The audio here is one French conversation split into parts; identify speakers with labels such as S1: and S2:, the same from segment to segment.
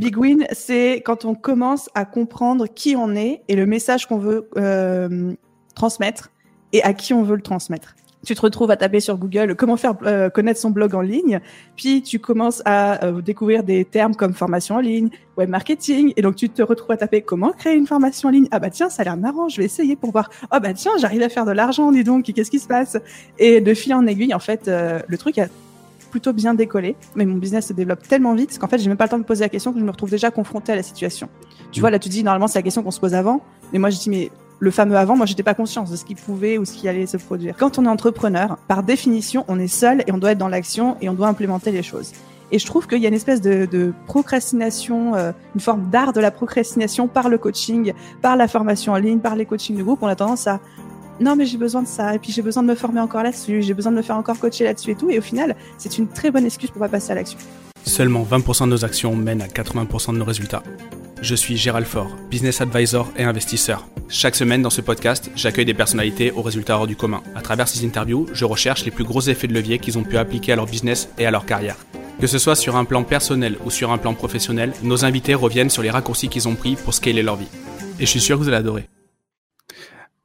S1: big wins, c'est quand on commence à comprendre qui on est et le message qu'on veut euh, transmettre et à qui on veut le transmettre tu te retrouves à taper sur Google comment faire euh, connaître son blog en ligne, puis tu commences à euh, découvrir des termes comme formation en ligne, web marketing, et donc tu te retrouves à taper comment créer une formation en ligne. Ah bah tiens, ça a l'air marrant, je vais essayer pour voir. Ah oh bah tiens, j'arrive à faire de l'argent, dis donc, qu'est-ce qui se passe? Et de fil en aiguille, en fait, le truc a plutôt bien décollé, mais mon business se développe tellement vite qu'en fait, j'ai même pas le temps de poser la question que je me retrouve déjà confronté à la situation. Tu mmh. vois, là, tu dis normalement c'est la question qu'on se pose avant, mais moi je dis mais le fameux avant, moi, j'étais pas conscience de ce qui pouvait ou ce qui allait se produire. Quand on est entrepreneur, par définition, on est seul et on doit être dans l'action et on doit implémenter les choses. Et je trouve qu'il y a une espèce de, procrastination, euh, une forme d'art de la procrastination par le coaching, par la formation en ligne, par les coachings de groupe. On a tendance à non mais j'ai besoin de ça et puis j'ai besoin de me former encore là-dessus, j'ai besoin de me faire encore coacher là-dessus et tout. Et au final, c'est une très bonne excuse pour pas passer à l'action.
S2: Seulement 20% de nos actions mènent à 80% de nos résultats. Je suis Gérald Faure, business advisor et investisseur. Chaque semaine dans ce podcast, j'accueille des personnalités aux résultats hors du commun. À travers ces interviews, je recherche les plus gros effets de levier qu'ils ont pu appliquer à leur business et à leur carrière. Que ce soit sur un plan personnel ou sur un plan professionnel, nos invités reviennent sur les raccourcis qu'ils ont pris pour scaler leur vie. Et je suis sûr que vous allez adorer.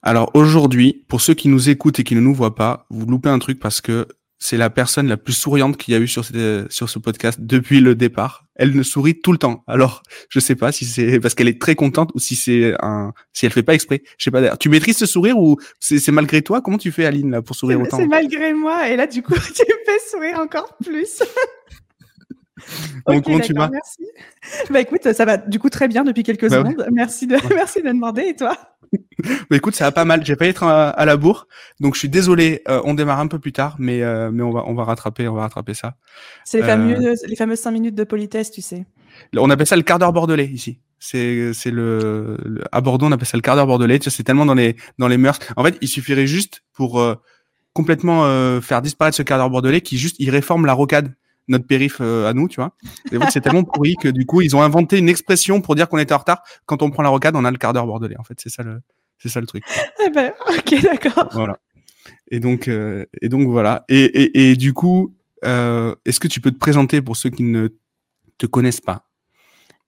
S2: Alors aujourd'hui, pour ceux qui nous écoutent et qui ne nous voient pas, vous loupez un truc parce que c'est la personne la plus souriante qu'il y a eu sur, sur ce podcast depuis le départ. Elle ne sourit tout le temps. Alors, je sais pas si c'est parce qu'elle est très contente ou si c'est un, si elle fait pas exprès. Je sais pas. Tu maîtrises ce sourire ou c'est malgré toi? Comment tu fais, Aline, là, pour sourire autant?
S1: C'est malgré moi. Et là, du coup, tu me fais sourire encore plus.
S2: Bon, comment tu vas
S1: Merci. Bah écoute, ça va du coup très bien depuis quelques bah secondes. Merci de, merci de demander. Et toi?
S2: Bah écoute, ça va pas mal. J'ai pas être à, la bourre, donc je suis désolé. Euh, on démarre un peu plus tard, mais euh, mais on va on va rattraper, on va rattraper ça.
S1: C'est les fameux euh, les fameuses cinq minutes de politesse, tu sais.
S2: On appelle ça le quart d'heure bordelais ici. C'est c'est le, à Bordeaux on appelle ça le quart d'heure bordelais. Tu sais, c'est tellement dans les dans les mœurs. En fait, il suffirait juste pour complètement faire disparaître ce quart d'heure bordelais qui juste il réforme la rocade notre périph à nous, tu vois. c'est tellement pourri que du coup, ils ont inventé une expression pour dire qu'on était en retard. Quand on prend la rocade, on a le quart d'heure bordelais. En fait, c'est ça le, c'est ça le truc.
S1: Eh ben, ok, d'accord.
S2: Voilà. Et donc, euh, et donc voilà. Et, et, et du coup, euh, est-ce que tu peux te présenter pour ceux qui ne te connaissent pas?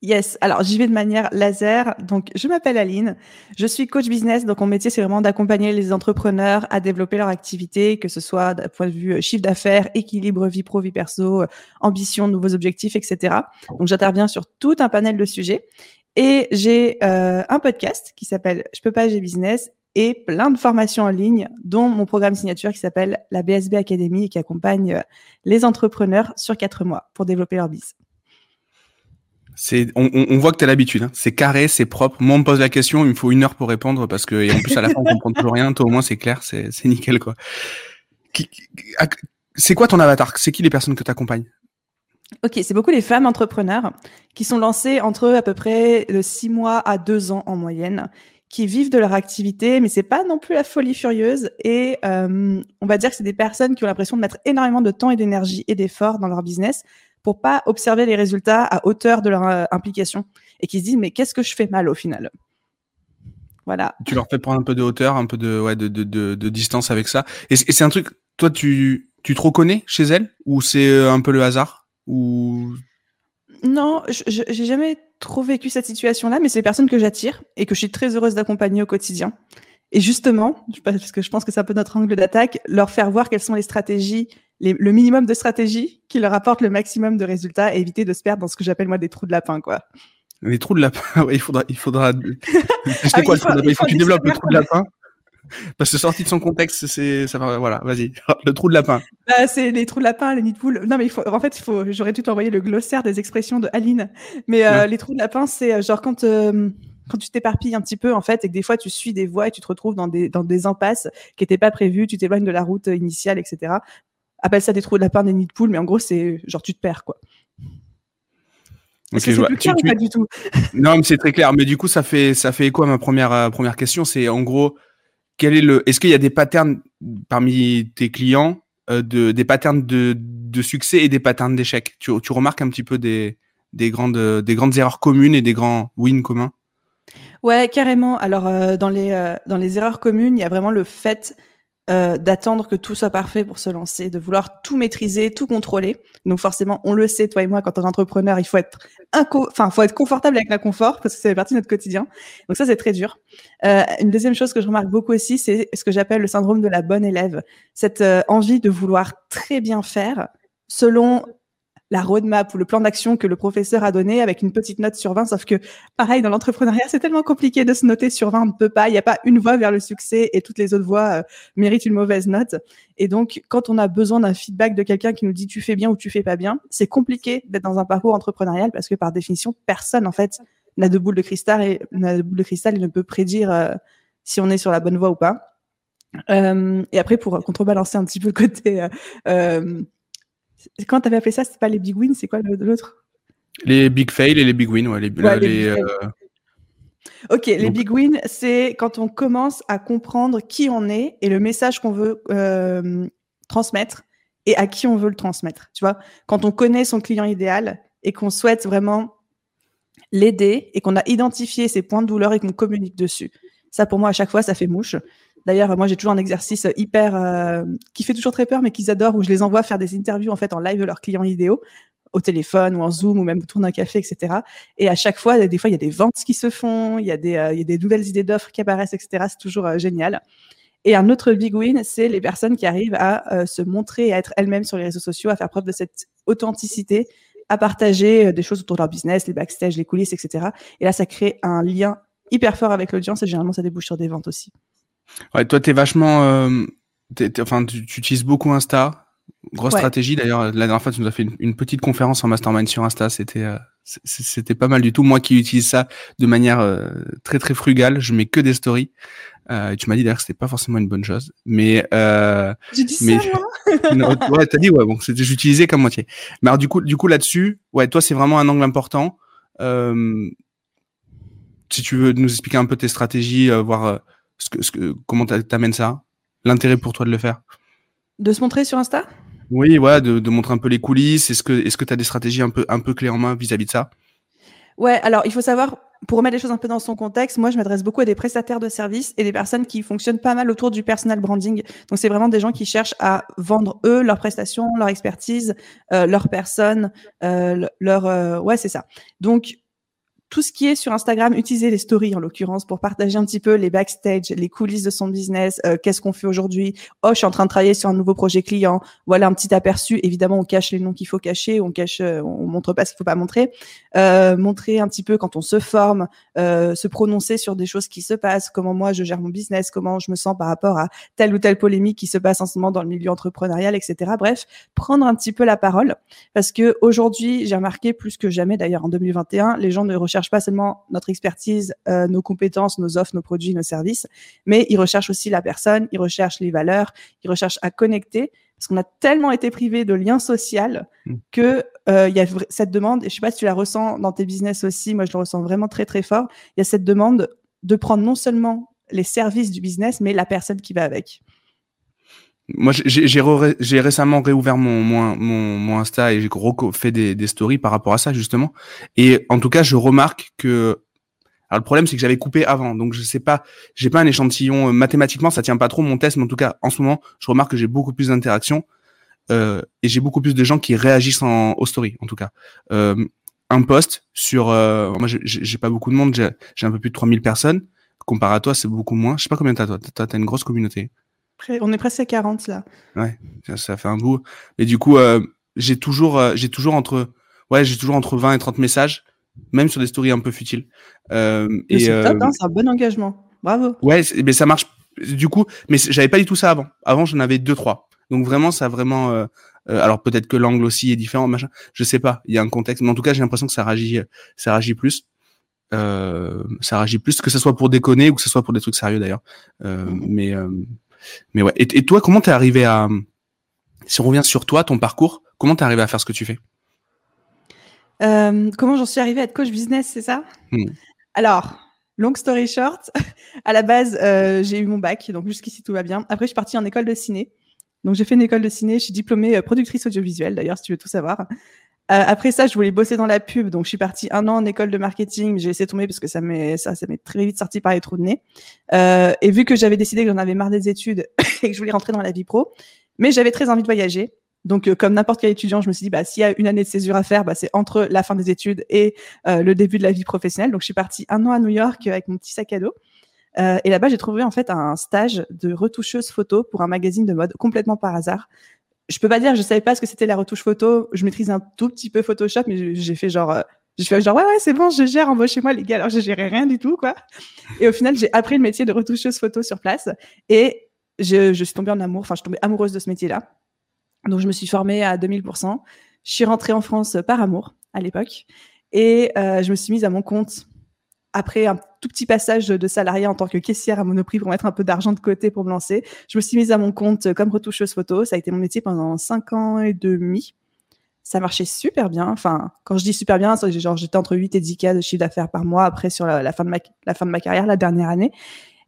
S1: Yes, alors j'y vais de manière laser. Donc, je m'appelle Aline, je suis coach business. Donc, mon métier, c'est vraiment d'accompagner les entrepreneurs à développer leur activité, que ce soit d'un point de vue euh, chiffre d'affaires, équilibre vie pro, vie perso, euh, ambition, nouveaux objectifs, etc. Donc, j'interviens sur tout un panel de sujets. Et j'ai euh, un podcast qui s'appelle Je peux pas, j'ai business et plein de formations en ligne, dont mon programme signature qui s'appelle la BSB Academy et qui accompagne les entrepreneurs sur quatre mois pour développer leur business.
S2: On, voit que tu as l'habitude. Hein. C'est carré, c'est propre. Moi, on me pose la question, il me faut une heure pour répondre parce que, et en plus, à la fin, on comprend toujours rien. Toi, au moins, c'est clair, c'est, c'est nickel, quoi. C'est quoi ton avatar? C'est qui les personnes que tu accompagnes
S1: Ok, c'est beaucoup les femmes entrepreneurs qui sont lancées entre à peu près de six mois à deux ans en moyenne, qui vivent de leur activité, mais c'est pas non plus la folie furieuse. Et euh, on va dire que c'est des personnes qui ont l'impression de mettre énormément de temps et d'énergie et d'efforts dans leur business, pour pas observer les résultats à hauteur de leur euh, implication et qui se disent mais qu'est-ce que je fais mal au final? Voilà.
S2: Tu leur fais prendre un peu de hauteur, un peu de, ouais, de, de, de, distance avec ça. Et c'est un truc, toi, tu, tu te reconnais chez elles ou c'est euh, un peu le hasard ou
S1: Non, j'ai jamais trop vécu cette situation-là, mais c'est des personnes que j'attire et que je suis très heureuse d'accompagner au quotidien. Et justement, parce que je pense que c'est un peu notre angle d'attaque, leur faire voir quelles sont les stratégies le minimum de stratégie qui leur apporte le maximum de résultats et éviter de se perdre dans ce que j'appelle moi des trous de lapin, quoi.
S2: Les trous de lapin, il faudra, il faudra. Ah quoi, il faut, il faut que tu développes le trou de lapin. Parce que sorti de son contexte, c'est, ça va, voilà, vas-y. Le trou de lapin.
S1: Bah, c'est les trous de lapin, les nids de poule. Non, mais il faut, en fait, il faut, j'aurais dû t'envoyer le glossaire des expressions de Aline. Mais euh, les trous de lapin, c'est euh, genre quand, euh, quand tu t'éparpilles un petit peu, en fait, et que des fois tu suis des voies et tu te retrouves dans des, dans des impasses qui n'étaient pas prévues, tu t'éloignes de la route initiale, etc appelle ça des trous de lapin, des nids de poule, mais en gros, c'est genre tu te perds, quoi.
S2: Ok, je vois. Tu, Pas du tout? non, mais c'est très clair. Mais du coup, ça fait ça fait quoi ma première euh, première question C'est en gros, quel est le Est-ce qu'il y a des patterns parmi tes clients euh, de des patterns de, de succès et des patterns d'échec? Tu, tu remarques un petit peu des des grandes des grandes erreurs communes et des grands wins communs?
S1: Ouais, carrément. Alors euh, dans les dans les erreurs communes, il y a vraiment le fait euh, d'attendre que tout soit parfait pour se lancer, de vouloir tout maîtriser, tout contrôler. Donc forcément, on le sait, toi et moi, quand on est entrepreneur, il faut être enfin, faut être confortable avec la confort parce que fait partie de notre quotidien. Donc ça, c'est très dur. Euh, une deuxième chose que je remarque beaucoup aussi, c'est ce que j'appelle le syndrome de la bonne élève. Cette euh, envie de vouloir très bien faire selon la roadmap ou le plan d'action que le professeur a donné avec une petite note sur 20. Sauf que, pareil, dans l'entrepreneuriat, c'est tellement compliqué de se noter sur 20. On ne peut pas. Il n'y a pas une voie vers le succès et toutes les autres voies euh, méritent une mauvaise note. Et donc, quand on a besoin d'un feedback de quelqu'un qui nous dit tu fais bien ou tu fais pas bien, c'est compliqué d'être dans un parcours entrepreneurial parce que par définition, personne, en fait, n'a de boule de cristal et, n'a de boule de cristal et ne peut prédire euh, si on est sur la bonne voie ou pas. Euh, et après, pour contrebalancer un petit peu le côté euh, quand tu avais appelé ça, c'est pas les big wins, c'est quoi l'autre?
S2: Les big fails et les big wins, ouais. Les, euh,
S1: Ok, les big wins, c'est quand on commence à comprendre qui on est et le message qu'on veut euh, transmettre et à qui on veut le transmettre. Tu vois, quand on connaît son client idéal et qu'on souhaite vraiment l'aider et qu'on a identifié ses points de douleur et qu'on communique dessus. Ça, pour moi, à chaque fois, ça fait mouche. D'ailleurs, moi, j'ai toujours un exercice hyper euh, qui fait toujours très peur, mais qu'ils adorent, où je les envoie faire des interviews en fait en live de leurs clients idéaux au téléphone ou en Zoom ou même autour d'un café, etc. Et à chaque fois, des fois, il y a des ventes qui se font, il y a des, euh, nouvelles idées d'offres qui apparaissent, etc. C'est toujours euh, génial. Et un autre big win, c'est les personnes qui arrivent à se montrer à être elles-mêmes sur les réseaux sociaux, à faire preuve de cette authenticité, à partager des choses autour de leur business, les backstage, les coulisses, etc. Et là, ça crée un lien hyper fort avec l'audience et généralement, ça débouche sur des ventes aussi.
S2: Ouais, toi, t'es vachement. Euh, enfin, tu, utilises beaucoup Insta. Grosse stratégie. D'ailleurs, la dernière fois, tu nous as fait une, petite conférence en mastermind sur Insta. C'était euh, c'était pas mal du tout. Moi qui utilise ça de manière euh, très très frugale, je mets que des stories. Euh, tu m'as dit d'ailleurs que c'était pas forcément une bonne chose, mais
S1: euh, J'ai dit mais, ça moi.
S2: ouais, t'as dit ouais. Bon, c'était j'utilisais comme moitié. Mais alors du coup, du coup là-dessus, ouais, toi c'est vraiment un angle important. Euh, si tu veux nous expliquer un peu tes stratégies, voir ce que, ce que, comment t'amènes ça? L'intérêt pour toi de le faire?
S1: De se montrer sur Insta?
S2: Oui, ouais, de, de, montrer un peu les coulisses. Est-ce que tu as des stratégies un peu, un peu clés en main vis-à-vis de ça?
S1: Ouais, alors il faut savoir, pour remettre les choses un peu dans son contexte, moi je m'adresse beaucoup à des prestataires de services et des personnes qui fonctionnent pas mal autour du personal branding. Donc c'est vraiment des gens qui cherchent à vendre eux leurs prestations, leur expertise, euh, leur personne, euh, leur euh, ouais c'est ça. Donc tout ce qui est sur Instagram, utiliser les stories en l'occurrence pour partager un petit peu les backstage, les coulisses de son business, euh, qu'est-ce qu'on fait aujourd'hui. Oh, je suis en train de travailler sur un nouveau projet client. Voilà un petit aperçu. Évidemment, on cache les noms qu'il faut cacher, on cache, euh, on montre pas ce qu'il faut pas montrer. Euh, montrer un petit peu quand on se forme, euh, se prononcer sur des choses qui se passent, comment moi je gère mon business, comment je me sens par rapport à telle ou telle polémique qui se passe en ce moment dans le milieu entrepreneurial, etc. Bref, prendre un petit peu la parole parce que aujourd'hui, j'ai remarqué plus que jamais, d'ailleurs en 2021, les gens ne recherchent cherchent pas seulement notre expertise, euh, nos compétences, nos offres, nos produits, nos services, mais ils recherchent aussi la personne, ils recherchent les valeurs, ils recherchent à connecter parce qu'on a tellement été privé de liens sociaux mm. que euh, il y a cette demande et je sais pas si tu la ressens dans tes business aussi, moi je le ressens vraiment très très fort. Il y a cette demande de prendre non seulement les services du business, mais la personne qui va avec.
S2: Moi, j'ai récemment réouvert mon, mon, mon, Insta et j'ai fait des, des, stories par rapport à ça, justement. Et en tout cas, je remarque que. Alors, le problème, c'est que j'avais coupé avant. Donc, je sais pas, j'ai pas un échantillon euh, mathématiquement, ça tient pas trop mon test, mais en tout cas, en ce moment, je remarque que j'ai beaucoup plus d'interactions euh, et j'ai beaucoup plus de gens qui réagissent en, aux stories, en tout cas. Euh, un post sur. Euh, moi, j'ai pas beaucoup de monde, j'ai un peu plus de 3000 personnes. Comparé à toi, c'est beaucoup moins. Je sais pas combien t'as, toi. T'as une grosse communauté.
S1: On est presque à 40 là.
S2: Ouais, ça, fait un bout. Et du coup, euh, j'ai toujours, euh, j'ai toujours entre, ouais, j'ai toujours entre 20 et 30 messages, même sur des stories un peu futiles.
S1: Euh, et c'est top, hein, c'est un bon engagement. Bravo.
S2: Ouais, mais ça marche. Du coup, mais j'avais pas du tout ça avant. Avant, j'en avais deux, trois. Donc vraiment, ça a vraiment. alors peut-être que l'angle aussi est différent, machin. Je sais pas. Il y a un contexte, mais en tout cas, j'ai l'impression que ça réagit, ça réagit plus. ça réagit plus que ce soit pour déconner ou que ce soit pour des trucs sérieux d'ailleurs. Mmh. Mais mais ouais. Et, toi, comment t'es arrivé à, si on revient sur toi, ton parcours, comment t'es arrivé à faire ce que tu fais?
S1: Euh, Comment j'en suis arrivé à être coach business, c'est ça? Hmm. Alors, long story short, à la base, euh, j'ai eu mon bac, donc jusqu'ici tout va bien. Après, je suis partie en école de ciné. Donc, j'ai fait une école de ciné. Je suis diplômée euh, productrice audiovisuelle, d'ailleurs, si tu veux tout savoir. Après ça, je voulais bosser dans la pub, donc je suis partie un an en école de marketing. J'ai laissé tomber parce que ça m'est ça, ça m'est très vite sorti par les trous de nez. Euh, et vu que j'avais décidé que j'en avais marre des études et que je voulais rentrer dans la vie pro, mais j'avais très envie de voyager. Donc, euh, comme n'importe quel étudiant, je me suis dit, bah, s'il y a une année de césure à faire, bah, c'est entre la fin des études et euh, le début de la vie professionnelle. Donc, je suis partie un an à New York avec mon petit sac à dos. Euh, et là-bas, j'ai trouvé en fait un stage de retoucheuse photo pour un magazine de mode complètement par hasard je peux pas dire, je savais pas ce que c'était la retouche photo. Je maîtrise un tout petit peu Photoshop, mais j'ai fait genre, euh, j'ai fait genre ouais ouais c'est bon, je gère, embauchez-moi les gars. Alors je gérais rien du tout quoi. Et au final, j'ai appris le métier de retoucheuse photo sur place et je, je suis tombée en amour. Enfin, je suis tombée amoureuse de ce métier-là. Donc je me suis formée à 2000%. Je suis rentrée en France par amour à l'époque et euh, je me suis mise à mon compte après un petit passage de salarié en tant que caissière à Monoprix pour mettre un peu d'argent de côté pour me lancer, je me suis mise à mon compte comme retoucheuse photo. Ça a été mon métier pendant cinq ans et demi. Ça marchait super bien. Enfin, quand je dis super bien, genre j'étais entre 8 et 10 cas de chiffre d'affaires par mois après sur la, fin de ma, la fin de ma carrière, la dernière année.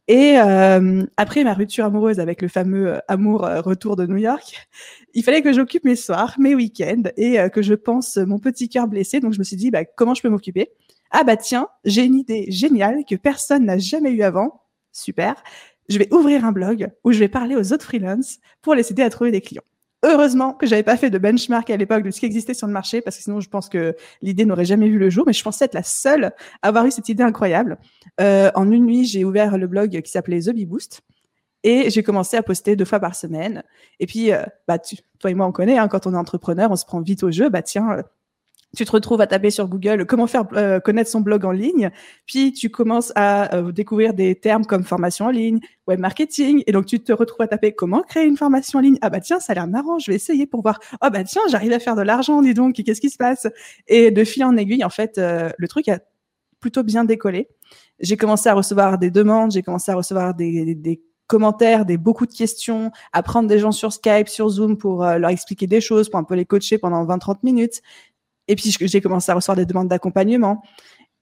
S1: Et euh, après ma rupture amoureuse avec le fameux euh, amour euh, retour de New York, il fallait que j'occupe mes soirs, mes week-ends et que je pense mon petit cœur blessé. Donc je me suis dit, bah, comment je peux m'occuper? Ah bah tiens, j'ai une idée géniale que personne n'a jamais eu avant. Super. Je vais ouvrir un blog où je vais parler aux autres freelances pour les aider à trouver des clients. Heureusement que j'avais pas fait de benchmark à l'époque de ce qui existait sur le marché parce que sinon je pense que l'idée n'aurait jamais vu le jour. Mais je pensais être la seule à avoir eu cette idée incroyable. Euh, en une nuit, j'ai ouvert le blog qui s'appelait The Bee Boost et j'ai commencé à poster deux fois par semaine. Et puis, euh, bah, tu, toi et moi, on connaît, hein, quand on est entrepreneur, on se prend vite au jeu. Bah tiens, tu te retrouves à taper sur Google comment faire euh, connaître son blog en ligne, puis tu commences à euh, découvrir des termes comme formation en ligne, web marketing, et donc tu te retrouves à taper comment créer une formation en ligne. Ah bah tiens, ça a l'air marrant, je vais essayer pour voir. Ah bah tiens, j'arrive à faire de l'argent, dis donc, qu'est-ce qui se passe? Et de fil en aiguille, en fait, euh, le truc a plutôt bien décollé. J'ai commencé à recevoir des demandes, j'ai commencé à recevoir des, des commentaires, des beaucoup de questions, à prendre des gens sur Skype, sur Zoom pour leur expliquer des choses, pour un peu les coacher pendant 20-30 minutes. Et puis, j'ai commencé à recevoir des demandes d'accompagnement.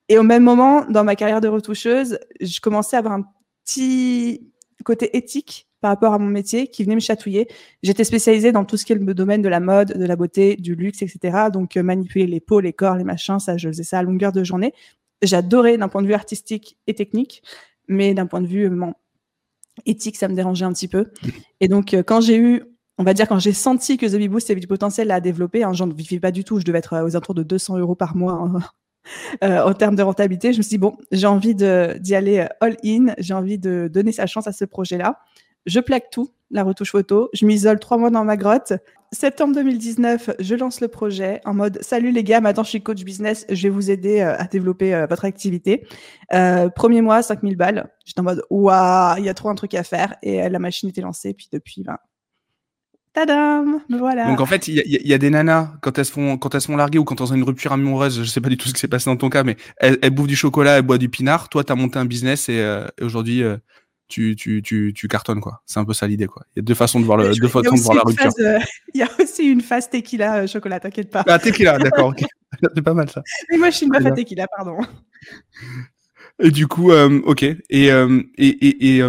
S1: Et au même moment, dans ma carrière de retoucheuse, je commençais à avoir un petit côté éthique par rapport à mon métier qui venait me chatouiller. J'étais spécialisée dans tout ce qui est le domaine de la mode, de la beauté, du luxe, etc. Donc, euh, manipuler les peaux, les corps, les machins, ça, je faisais ça à longueur de journée. J'adorais d'un point de vue artistique et technique, mais d'un point de vue euh, éthique, ça me dérangeait un petit peu. Et donc, euh, quand j'ai eu on va dire quand j'ai senti que The Boost avait du potentiel à développer, hein, j'en vivais pas du tout, je devais être aux alentours de 200 euros par mois hein, euh, en termes de rentabilité. Je me suis dit bon, j'ai envie d'y aller euh, all in, j'ai envie de donner sa chance à ce projet-là. Je plaque tout, la retouche photo, je m'isole trois mois dans ma grotte. Septembre 2019, je lance le projet en mode salut les gars, maintenant je suis coach business, je vais vous aider euh, à développer votre activité. premier mois, 5000 balles. J'étais en mode waouh, il y a trop un truc à faire et la machine était lancée. Puis depuis, ben, Tadam Voilà.
S2: Donc en fait, il y, a des nanas quand elles se font quand elles se font larguer ou quand elles ont une rupture amoureuse, je sais pas du tout ce qui s'est passé dans ton cas, mais elles, bouffent du chocolat, elles boivent du pinard. Toi, tu as monté un business et, euh, aujourd'hui, euh, tu, tu, tu, tu, cartonnes quoi. C'est un peu ça l'idée quoi. Il y a deux façons de voir le, deux façons de voir la rupture.
S1: Euh, il y a aussi une phase tequila chocolat, t'inquiète pas.
S2: Ah tequila, d'accord. C'est pas mal ça.
S1: Mais moi, je suis une meuf à tequila, pardon.
S2: Et du coup, ok. Et et et, et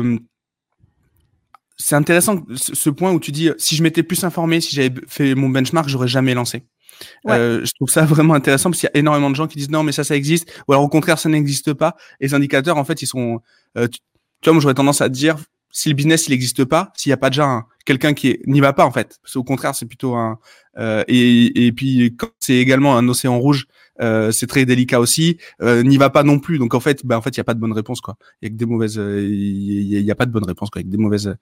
S2: c'est intéressant ce point où tu dis si je m'étais plus informé, si j'avais fait mon benchmark, j'aurais jamais lancé. Euh, je trouve ça vraiment intéressant parce qu'il y a énormément de gens qui disent non mais ça ça existe ou alors au contraire ça n'existe pas. Les indicateurs en fait ils sont, euh, tu, vois moi j'aurais tendance à te dire si le business il n'existe pas, s'il n'y a pas déjà quelqu'un qui n'y va pas en fait. Parce au contraire c'est plutôt un euh, et, et puis c'est également un océan rouge, euh, c'est très délicat aussi. Euh, n'y va pas non plus. Donc en fait, bah en fait, il y a pas de bonne réponse quoi. Il y a que des mauvaises, il y, a pas de bonne réponse quoi. Avec des mauvaises,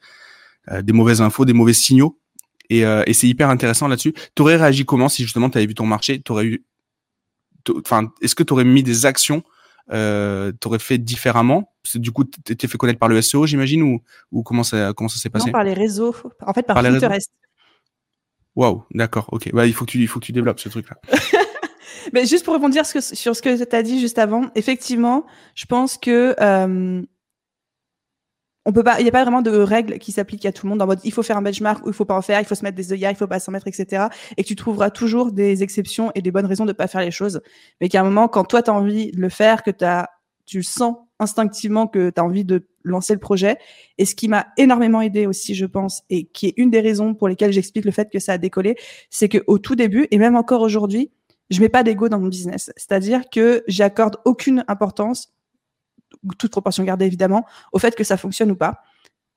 S2: euh, des mauvaises infos, des mauvais signaux. Et, euh, et c'est hyper intéressant là-dessus. T'aurais réagi comment si justement tu avais vu ton marché? T'aurais eu, enfin, est-ce que t'aurais mis des actions euh, t'aurais fait différemment? Du coup, t'es fait connaître par le SEO, j'imagine, ou, ou comment ça comment ça s'est passé?
S1: Non, par les réseaux. En fait, par, par Pinterest.
S2: Waouh, d'accord, ok. Bah, il faut que tu il faut que tu développes ce truc-là.
S1: Mais juste pour rebondir sur ce que tu as dit juste avant, effectivement, je pense que euh, on peut pas, il n'y a pas vraiment de règles qui s'appliquent à tout le monde en mode il faut faire un benchmark ou il faut pas en faire, il faut se mettre des œillères, il faut pas s'en mettre, etc. Et que tu trouveras toujours des exceptions et des bonnes raisons de pas faire les choses. Mais qu'à un moment, quand toi tu as envie de le faire, que as, tu sens instinctivement que tu as envie de lancer le projet. Et ce qui m'a énormément aidé aussi, je pense, et qui est une des raisons pour lesquelles j'explique le fait que ça a décollé, c'est que au tout début, et même encore aujourd'hui, je mets pas d'ego dans mon business. C'est-à-dire que j'accorde aucune importance, toute proportion gardée évidemment, au fait que ça fonctionne ou pas.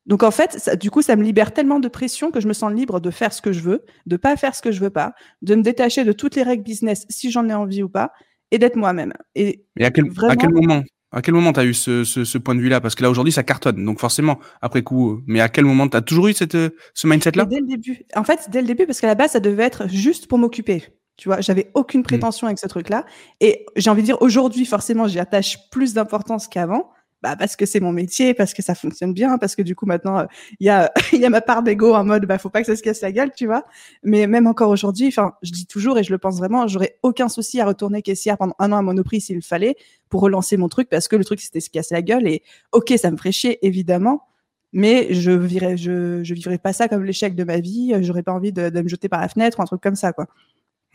S1: Donc en fait, ça, du coup, ça me libère tellement de pression que je me sens libre de faire ce que je veux, de pas faire ce que je veux pas, de me détacher de toutes les règles business si j'en ai envie ou pas, et d'être moi-même.
S2: Et, à, quel, à quel moment à quel moment tu as eu ce, ce, ce, point de vue-là? Parce que là, aujourd'hui, ça cartonne. Donc, forcément, après coup, mais à quel moment tu as toujours eu cette, ce mindset-là?
S1: Dès le début. En fait, dès le début, parce qu'à la base, ça devait être juste pour m'occuper. Tu vois, j'avais aucune mmh. prétention avec ce truc-là. Et j'ai envie de dire, aujourd'hui, forcément, j'y attache plus d'importance qu'avant bah parce que c'est mon métier, parce que ça fonctionne bien, parce que du coup maintenant il y a il y a ma part d'ego en mode bah faut pas que ça se casse la gueule, tu vois. Mais même encore aujourd'hui, enfin je dis toujours et je le pense vraiment, j'aurais aucun souci à retourner caissière pendant un an à Monoprix s'il fallait pour relancer mon truc parce que le truc c'était se casser la gueule et ok ça me ferait chier évidemment, mais je vivrais je je vivrais pas ça comme l'échec de ma vie, j'aurais pas envie de, de, me jeter par la fenêtre ou un truc comme ça quoi.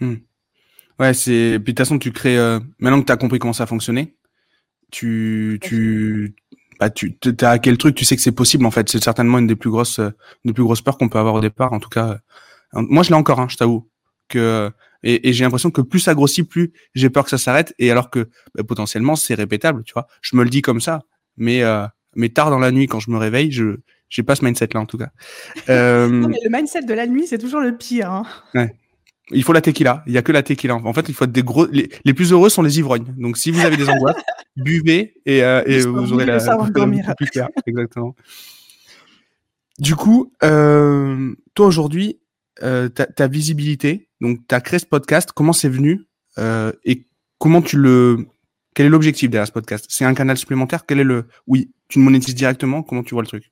S2: Mmh. Ouais, c'est puis de toute façon tu crées euh... maintenant que tu as compris comment ça fonctionnait, tu tu bah tu as quel truc tu sais que c'est possible en fait c'est certainement une des plus grosses une des plus grosses peurs qu'on peut avoir au départ en tout cas moi je l'ai encore hein, je t'avoue que et, et j'ai l'impression que plus ça grossit plus j'ai peur que ça s'arrête et alors que bah, potentiellement c'est répétable tu vois je me le dis comme ça mais euh, mais tard dans la nuit quand je me réveille je j'ai pas ce mindset là en tout cas
S1: euh... non, mais le mindset de la nuit c'est toujours le pire hein.
S2: ouais. Il faut la tequila. Il y a que la tequila. En fait, il faut être des gros. Les, plus heureux sont les ivrognes. Donc, si vous avez des angoisses, buvez et, euh, et vous aurez la, la plus clair. Exactement. Du coup, euh, toi aujourd'hui, euh, ta, ta, visibilité. Donc, tu as créé ce podcast. Comment c'est venu euh, et comment tu le Quel est l'objectif derrière ce podcast? C'est un canal supplémentaire? Quel est le Oui, tu le monétises directement? Comment tu vois le truc?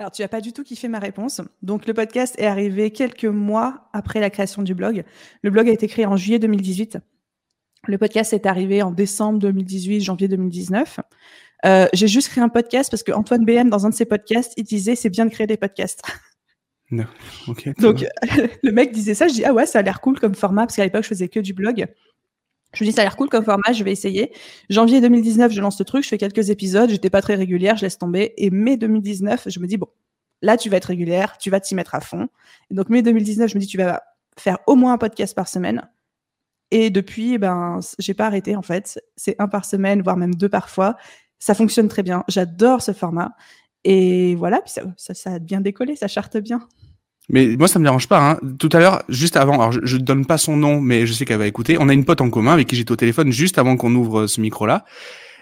S1: Alors, tu n'as pas du tout kiffé ma réponse. Donc, le podcast est arrivé quelques mois après la création du blog. Le blog a été créé en juillet 2018. Le podcast est arrivé en décembre 2018, janvier 2019. Euh, j'ai juste créé un podcast parce que Antoine BM, dans un de ses podcasts, il disait c'est bien de créer des podcasts.
S2: Non.
S1: Donc, le mec disait ça. Je dis ah ouais, ça a l'air cool comme format parce qu'à l'époque, je faisais que du blog. Je me dis, ça a l'air cool comme format, je vais essayer. Janvier 2019, je lance ce truc, je fais quelques épisodes, j'étais pas très régulière, je laisse tomber. Et mai 2019, je me dis, bon, là, tu vas être régulière, tu vas t'y mettre à fond. Et donc, mai 2019, je me dis, tu vas faire au moins un podcast par semaine. Et depuis, ben, j'ai pas arrêté, en fait. C'est un par semaine, voire même deux parfois. Ça fonctionne très bien. J'adore ce format. Et voilà, puis ça a bien décollé, ça charte bien.
S2: Mais moi, ça me dérange pas. Hein. Tout à l'heure, juste avant, alors je, ne donne pas son nom, mais je sais qu'elle va écouter. On a une pote en commun avec qui j'étais au téléphone juste avant qu'on ouvre ce micro-là.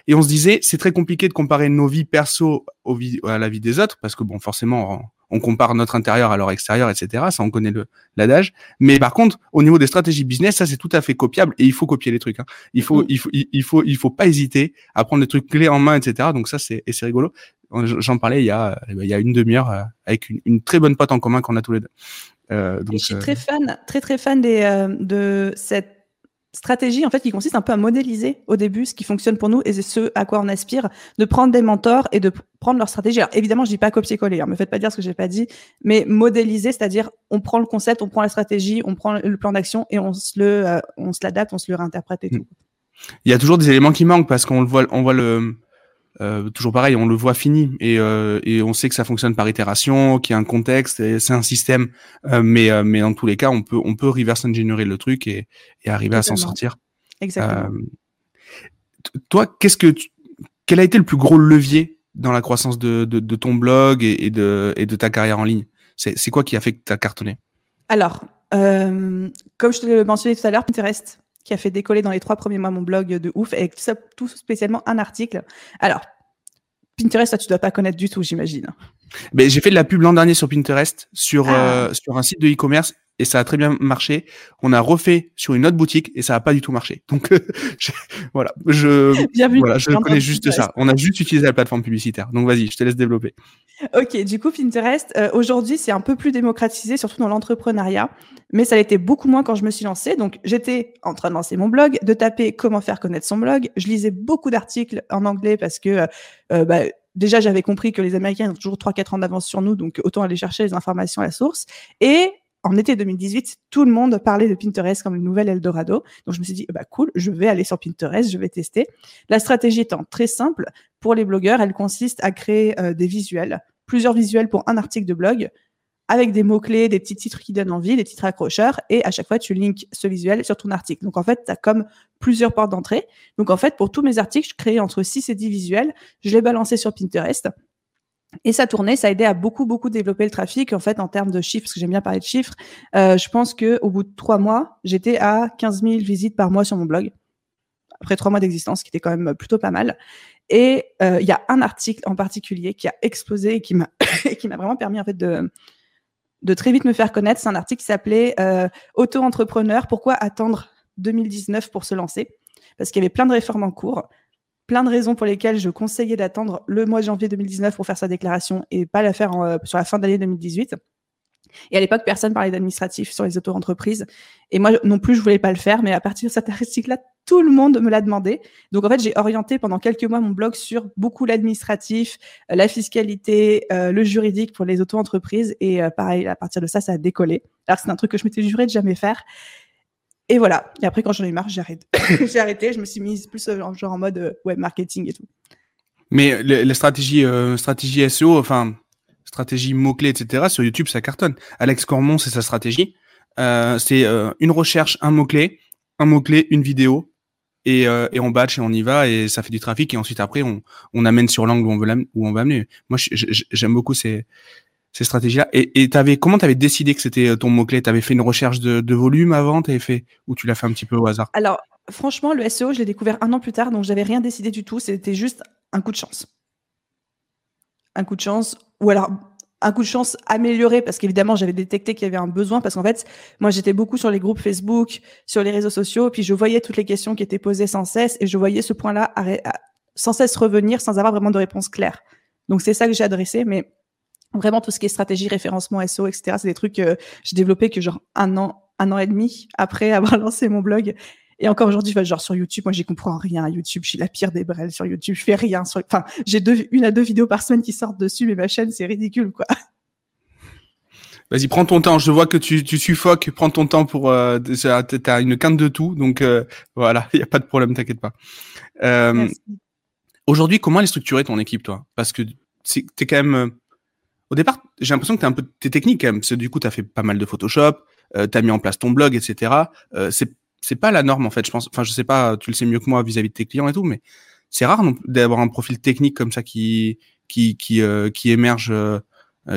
S2: Et on se disait, c'est très compliqué de comparer nos vies perso aux à la vie des autres, parce que bon, forcément, on compare notre intérieur à leur extérieur, etc. Ça, on connaît le l'adage. Mais par contre, au niveau des stratégies business, ça c'est tout à fait copiable et il faut copier les trucs. Hein. Il faut, mm. il faut, il faut, il faut pas hésiter à prendre des trucs clés en main, etc. Donc ça c'est et c'est rigolo. J'en parlais il y a, il y a une demi-heure euh, avec une, une, très bonne pote en commun qu'on a tous les deux.
S1: Euh, donc, je suis très euh, fan, très très fan des, de cette stratégie en fait qui consiste un peu à modéliser au début ce qui fonctionne pour nous et ce à quoi on aspire, de prendre des mentors et de prendre leur stratégie. Alors évidemment, je dis pas copier-coller, hein, me faites pas dire ce que j'ai pas dit, mais modéliser, c'est-à-dire on prend le concept, on prend la stratégie, on prend le plan d'action et on se le, euh, on se l'adapte, on se le réinterprète et hmm. tout.
S2: Il y a toujours des éléments qui manquent parce qu'on le voit, on voit le, euh, toujours pareil, on le voit fini et, euh, et on sait que ça fonctionne par itération, qu'il y a un contexte, c'est un système, euh, mais euh, mais dans tous les cas, on peut on peut reverse engineer le truc et, et arriver à s'en sortir.
S1: Exactement.
S2: toi, qu'est-ce que tu, quel a été le plus gros levier dans la croissance de, de, de ton blog et, et, de et de ta carrière en ligne? C'est quoi qui a fait que tu as cartonné?
S1: Alors, comme je te l'ai mentionné tout à l'heure, Pinterest qui a fait décoller dans les trois premiers mois mon blog de ouf, et tout, spécialement un article. Alors, Pinterest, ça, tu dois pas connaître du tout, j'imagine.
S2: Ben, j'ai fait de la pub l'an dernier sur Pinterest, sur, ah. euh, sur un site de e-commerce, et ça a très bien marché. On a refait sur une autre boutique et ça a pas du tout marché. Donc je, voilà, je voilà, je connais juste ça. On a juste utilisé la plateforme publicitaire. Donc vas-y, je te laisse développer.
S1: Ok, du coup Pinterest euh, aujourd'hui c'est un peu plus démocratisé, surtout dans l'entrepreneuriat, mais ça l'était beaucoup moins quand je me suis lancée. Donc j'étais en train de lancer mon blog, de taper comment faire connaître son blog. Je lisais beaucoup d'articles en anglais parce que euh, euh bah, déjà j'avais compris que les Américains ont toujours 3-4 ans d'avance sur nous, donc autant aller chercher les informations à la source. Et en été 2018, tout le monde parlait de Pinterest comme une nouvelle Eldorado. Donc je me suis dit, bah cool, je vais aller sur Pinterest, je vais tester. La stratégie étant très simple pour les blogueurs, elle consiste à créer euh, des visuels, plusieurs visuels pour un article de blog. Avec des mots-clés, des petits titres qui donnent envie, des titres accrocheurs, et à chaque fois, tu links ce visuel sur ton article. Donc, en fait, tu as comme plusieurs portes d'entrée. Donc, en fait, pour tous mes articles, je crée entre 6 et 10 visuels. Je les balançais sur Pinterest. Et ça tournait, ça a aidé à beaucoup, beaucoup développer le trafic. En fait, en termes de chiffres, parce que j'aime bien parler de chiffres, euh, je pense que au bout de trois mois, j'étais à 15 000 visites par mois sur mon blog. Après trois mois d'existence, qui était quand même plutôt pas mal. Et euh, il y a un article en particulier qui a explosé et qui m'a qui m'a vraiment permis en fait de de très vite me faire connaître. C'est un article qui s'appelait euh, Auto-entrepreneur. Pourquoi attendre 2019 pour se lancer? Parce qu'il y avait plein de réformes en cours plein de raisons pour lesquelles je conseillais d'attendre le mois de janvier 2019 pour faire sa déclaration et pas la faire euh, sur la fin d'année 2018. Et à l'époque, personne parlait d'administratif sur les auto-entreprises. Et moi non plus, je voulais pas le faire. Mais à partir de cette article-là, tout le monde me l'a demandé. Donc en fait, j'ai orienté pendant quelques mois mon blog sur beaucoup l'administratif, euh, la fiscalité, euh, le juridique pour les auto-entreprises. Et pareil, à partir de ça, ça a décollé. Alors c'est un truc que je m'étais juré de jamais faire. Et voilà. Et après, quand j'en ai marre, j'ai arrêté. j'ai arrêté. Je me suis mise plus euh, genre en mode euh, web marketing et tout.
S2: Mais la stratégie, euh, SEO, enfin, stratégie mots-clés, etc., sur YouTube, ça cartonne. Alex Cormon, c'est sa stratégie. c'est une recherche, un mot-clé, un mot-clé, une vidéo, et, et, on batch et on y va, et ça fait du trafic, et ensuite, après, on, on amène sur l'angle où on veut où on va amener. Moi, j'aime beaucoup ces, ces stratégies-là. Et, et avais, comment tu avais décidé que c'était euh, ton mot-clé? Tu avais fait une recherche de, de volume avant? Avais fait, Ou tu l'as fait un petit peu au hasard?
S1: Alors, franchement, le SEO, je l'ai découvert un an plus tard, donc j'avais rien décidé du tout. C'était juste un coup de chance. Un coup de chance. Ou alors, un coup de chance amélioré parce qu'évidemment j'avais détecté qu'il y avait un besoin parce qu'en fait moi j'étais beaucoup sur les groupes Facebook, sur les réseaux sociaux, puis je voyais toutes les questions qui étaient posées sans cesse et je voyais ce point-là sans cesse revenir sans avoir vraiment de réponse claire. Donc c'est ça que j'ai adressé, mais Vraiment, tout ce qui est stratégie, référencement, SEO, etc., c'est des trucs que j'ai développé que genre un an, un an et demi après avoir lancé mon blog. Et encore aujourd'hui, genre sur YouTube, moi, j'y comprends rien à YouTube. Je suis la pire des brels sur YouTube. Je fais rien. Sur... Enfin, j'ai deux, une à deux vidéos par semaine qui sortent dessus, mais ma chaîne, c'est ridicule, quoi.
S2: Vas-y, prends ton temps. Je vois que tu, tu suffoques. Prends ton temps pour. Euh, T'as une quinte de tout, donc euh, voilà, il y a pas de problème, t'inquiète pas. Euh, aujourd'hui, comment elle est structurée ton équipe, toi? Parce que t'es quand même au départ, j'ai l'impression que tu un peu tes techniques quand même, parce que du coup, tu as fait pas mal de Photoshop, euh, tu as mis en place ton blog, etc. Euh, c'est c'est pas la norme en fait, je pense. Enfin, je sais pas, tu le sais mieux que moi vis-à-vis de tes clients et tout, mais c'est rare d'avoir un profil technique comme ça qui qui qui euh, qui émerge, euh,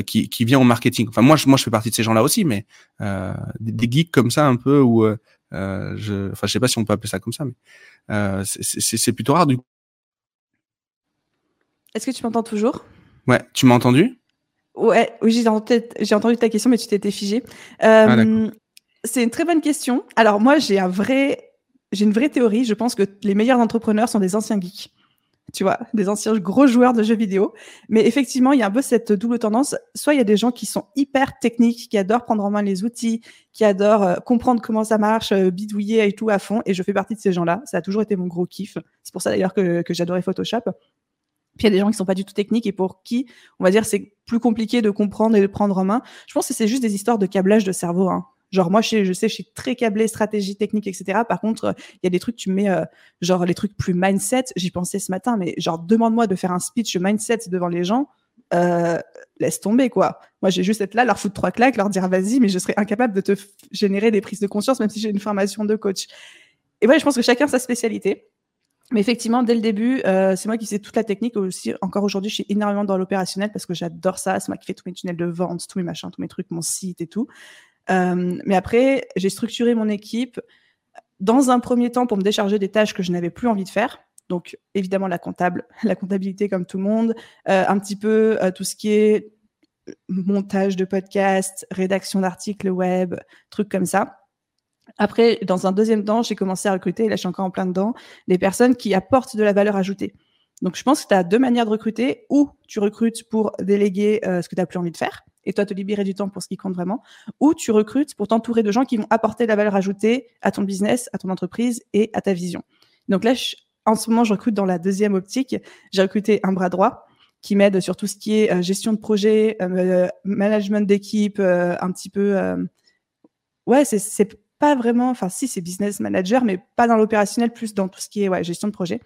S2: qui qui vient au marketing. Enfin, moi je moi je fais partie de ces gens-là aussi, mais euh, des, geeks comme ça un peu euh, je, enfin, je sais pas si on peut appeler ça comme ça, mais c'est plutôt rare du.
S1: Est-ce que tu m'entends toujours?
S2: Ouais, tu m'as entendu?
S1: Ouais, oui, j'ai entendu, ta question, mais tu t'étais figé. Ah, euh, c'est une très bonne question. Alors moi, j'ai une vraie théorie. Je pense que les meilleurs entrepreneurs sont des anciens geeks. Tu vois, des anciens gros joueurs de jeux vidéo. Mais effectivement, il y a un peu cette double tendance. Soit il y a des gens qui sont hyper techniques, qui adorent prendre en main les outils, qui adorent euh, comprendre comment ça marche, euh, bidouiller et tout à fond. Et je fais partie de ces gens-là. Ça a toujours été mon gros kiff. C'est pour ça d'ailleurs que, que j'adorais Photoshop. Puis il y a des gens qui sont pas du tout techniques et pour qui, on va dire, c'est plus compliqué de comprendre et de prendre en main. Je pense que c'est juste des histoires de câblage de cerveau. Hein. Genre moi, je, sais, je suis très câblé, stratégie, technique, etc. Par contre, il y a des trucs, tu mets, euh, genre les trucs plus mindset. J'y pensais ce matin, mais genre demande-moi de faire un speech mindset devant les gens. Euh, laisse tomber quoi. Moi, j'ai juste être là, leur foutre trois claques, leur dire vas-y, mais je serais incapable de te générer des prises de conscience, même si j'ai une formation de coach. Et ouais, je pense que chacun sa spécialité. Mais effectivement, dès le début, euh, c'est moi qui sais toute la technique. Aussi, encore aujourd'hui, je suis énormément dans l'opérationnel parce que j'adore ça. C'est moi qui fais tous mes tunnels de vente, tous mes machins, tous mes trucs, mon site et tout. Euh, mais après, j'ai structuré mon équipe dans un premier temps pour me décharger des tâches que je n'avais plus envie de faire. Donc, évidemment, la comptable, la comptabilité comme tout le monde, euh, un petit peu euh, tout ce qui est montage de podcasts, rédaction d'articles web, trucs comme ça. Après, dans un deuxième temps, j'ai commencé à recruter, et là je suis encore en plein dedans, des personnes qui apportent de la valeur ajoutée. Donc je pense que tu as deux manières de recruter, ou tu recrutes pour déléguer euh, ce que tu n'as plus envie de faire, et toi te libérer du temps pour ce qui compte vraiment, ou tu recrutes pour t'entourer de gens qui vont apporter de la valeur ajoutée à ton business, à ton entreprise et à ta vision. Donc là, en ce moment, je recrute dans la deuxième optique. J'ai recruté un bras droit qui m'aide sur tout ce qui est euh, gestion de projet, euh, management d'équipe, un petit peu... ouais, c'est pas vraiment, enfin si c'est business manager, mais pas dans l'opérationnel, plus dans tout ce qui est gestion de projet.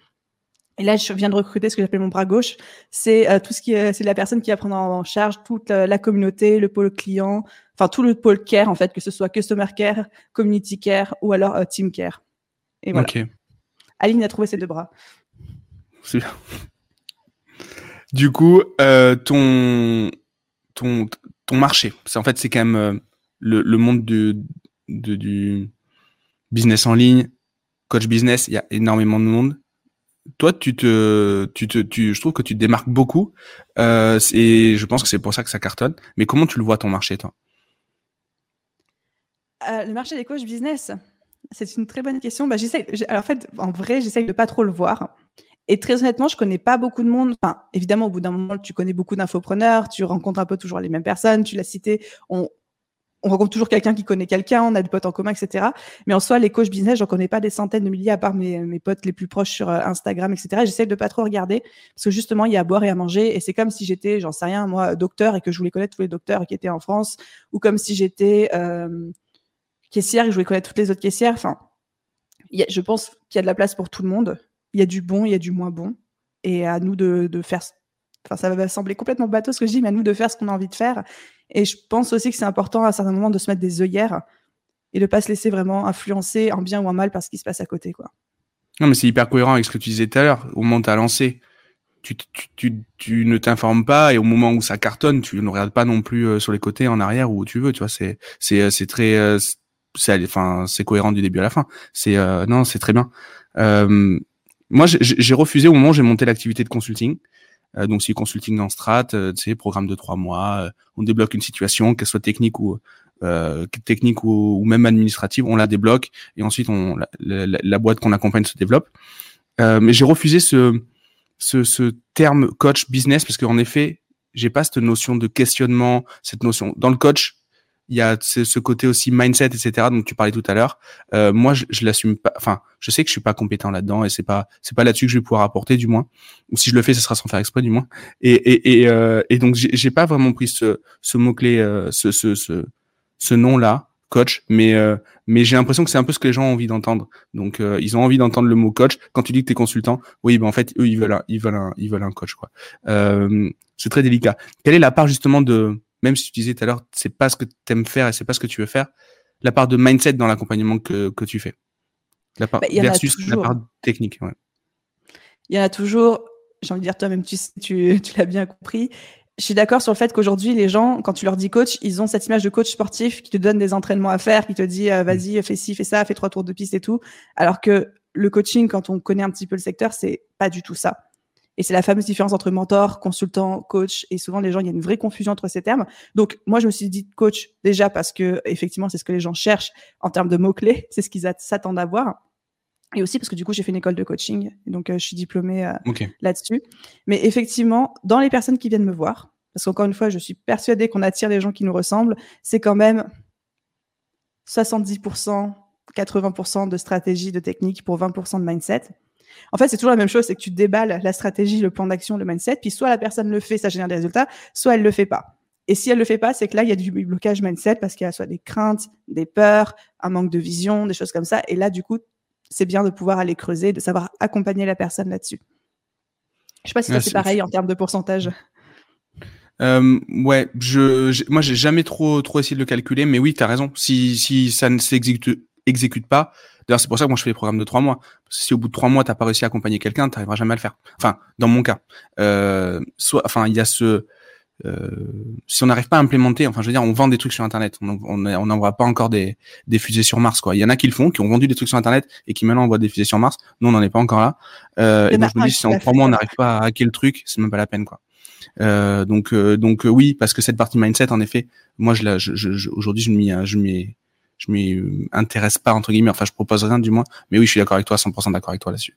S1: Et là, je viens de recruter ce que j'appelle mon bras gauche. C'est euh, tout ce qui est, c'est la personne qui va prendre en charge toute la, communauté, le pôle client, enfin tout le pôle care en fait, que ce soit customer care, community care ou alors euh, team care. Et voilà. Aline a trouvé ses deux bras.
S2: C'est bien. Du coup, euh, ton, ton, ton marché, c'est en fait c'est quand même le, le monde du, du business en ligne, coach business, il y a énormément de monde toi, tu te, tu te, tu, je trouve que tu te démarques beaucoup. Euh, et je pense que c'est pour ça que ça cartonne. Mais comment tu le vois ton marché, toi?
S1: Euh, Le marché des coachs business, c'est une très bonne question. Bah, j'essaie. Alors en fait, en vrai, j'essaye de pas trop le voir. Et très honnêtement, je connais pas beaucoup de monde. Enfin, évidemment, au bout d'un moment, tu connais beaucoup d'infopreneurs, tu rencontres un peu toujours les mêmes personnes. Tu l'as cité. On rencontre toujours quelqu'un qui connaît quelqu'un, on a des potes en commun, etc. Mais en soi, les coachs business, j'en connais pas des centaines de milliers à part mes, potes les plus proches sur euh, Instagram, etc. J'essaie de pas trop regarder parce que justement, il y a à boire et à manger et c'est comme si j'étais, j'en sais rien, moi, docteur et que je voulais connaître tous les docteurs qui étaient en France ou comme si j'étais euh, caissière et que je voulais connaître toutes les autres caissières. Enfin, je pense qu'il y a de la place pour tout le monde. Il y a du bon, il y a du moins bon et à nous de, de faire. Enfin, ça va sembler complètement bateau ce que je dis, mais à nous de faire ce qu'on a envie de faire et je pense aussi que c'est important à un certain moment de se mettre des œillères et de pas se laisser vraiment influencer en bien ou en mal par ce qui se passe à côté, quoi.
S2: Non, mais c'est hyper cohérent avec ce que tu disais tout à l'heure. Au moment as lancé, tu, tu, tu, tu ne t'informes pas et au moment où ça cartonne, tu ne regardes pas non plus euh, sur les côtés, en arrière ou où tu veux. Tu vois, c'est c'est euh, c'est très euh, c'est enfin c'est cohérent du début à la fin. C'est non, c'est très bien. moi, j'ai refusé au moment où j'ai monté l'activité de consulting. Euh, donc c'est consulting en strat, euh, tu sais, programme de trois mois, euh, on débloque une situation, qu'elle soit technique ou technique ou, même administrative, on la débloque et ensuite on la, boîte qu'on accompagne se développe. mais j'ai refusé ce, ce, ce terme coach business parce qu'en effet, j'ai pas cette notion de questionnement, cette notion. Dans le coach, il y a ce côté aussi mindset, etc. dont tu parlais tout à l'heure. Euh, moi, je, je l'assume pas. Enfin, je sais que je suis pas compétent là-dedans et c'est pas c'est pas là-dessus que je vais pouvoir apporter du moins. Ou si je le fais, ce sera sans faire exprès du moins. Et et et, euh, et donc j'ai pas vraiment pris ce ce mot clé, euh, ce ce ce, ce nom là coach, mais euh, mais j'ai l'impression que c'est un peu ce que les gens ont envie d'entendre. Donc euh, ils ont envie d'entendre le mot coach. Quand tu dis que tu es consultant, oui, ben en fait eux ils veulent un, ils veulent un, ils veulent un coach quoi. Euh, c'est très délicat. Quelle est la part justement de même si tu disais tout à l'heure, c'est pas ce que tu aimes faire et c'est pas ce que tu veux faire, la part de mindset dans l'accompagnement que, que tu fais. La part bah, versus la part technique. Ouais.
S1: Il y en a toujours, j'ai envie de dire toi-même, tu, tu, tu l'as bien compris. Je suis d'accord sur le fait qu'aujourd'hui, les gens, quand tu leur dis coach, ils ont cette image de coach sportif qui te donne des entraînements à faire, qui te dit euh, vas-y, fais ci, fais ça, fais trois tours de piste et tout. Alors que le coaching, quand on connaît un petit peu le secteur, c'est pas du tout ça. Et c'est la fameuse différence entre mentor, consultant, coach. Et souvent, les gens, il y a une vraie confusion entre ces termes. Donc, moi, je me suis dit coach déjà parce que, effectivement, c'est ce que les gens cherchent en termes de mots-clés. C'est ce qu'ils s'attendent à voir. Et aussi parce que du coup, j'ai fait une école de coaching. Donc, euh, je suis diplômée euh, là-dessus. Mais effectivement, dans les personnes qui viennent me voir, parce qu'encore une fois, je suis persuadée qu'on attire les gens qui nous ressemblent, c'est quand même 70%, 80% de stratégie, de technique pour 20% de mindset. En fait, c'est toujours la même chose, c'est que tu déballes la stratégie, le plan d'action, le mindset, puis soit la personne le fait, ça génère des résultats, soit elle le fait pas. Et si elle le fait pas, c'est que là, il y a du blocage mindset parce qu'il y a soit des craintes, des peurs, un manque de vision, des choses comme ça. Et là, du coup, c'est bien de pouvoir aller creuser, de savoir accompagner la personne là-dessus. Je sais pas si c'est pareil en termes de pourcentage.
S2: Euh, ouais, je, moi j'ai jamais trop trop essayé de le calculer, mais oui, tu as raison. Si si ça ne s'exécute exécute pas, D'ailleurs, c'est pour ça que moi je fais des programmes de trois mois. si au bout de trois mois t'as pas réussi à accompagner quelqu'un, tu n'arriveras jamais à le faire. Enfin, dans mon cas, euh, soit, enfin, il y a ce, euh, si on n'arrive pas à implémenter, enfin, je veux dire, on vend des trucs sur Internet, on on n'envoie pas encore des, des fusées sur Mars, quoi. Il y en a qui le font, qui ont vendu des trucs sur Internet et qui maintenant envoient des fusées sur Mars. Nous, on n'en est pas encore là. Euh, et donc je me dis, si en trois mois on n'arrive pas à hacker le truc, c'est même pas la peine, quoi. Euh, donc, euh, donc oui, parce que cette partie mindset, en effet, moi, je, je, je aujourd'hui, je m'y, je m'y je m'y intéresse pas entre guillemets. Enfin, je propose rien du moins. Mais oui, je suis d'accord avec toi, 100% d'accord avec toi là-dessus.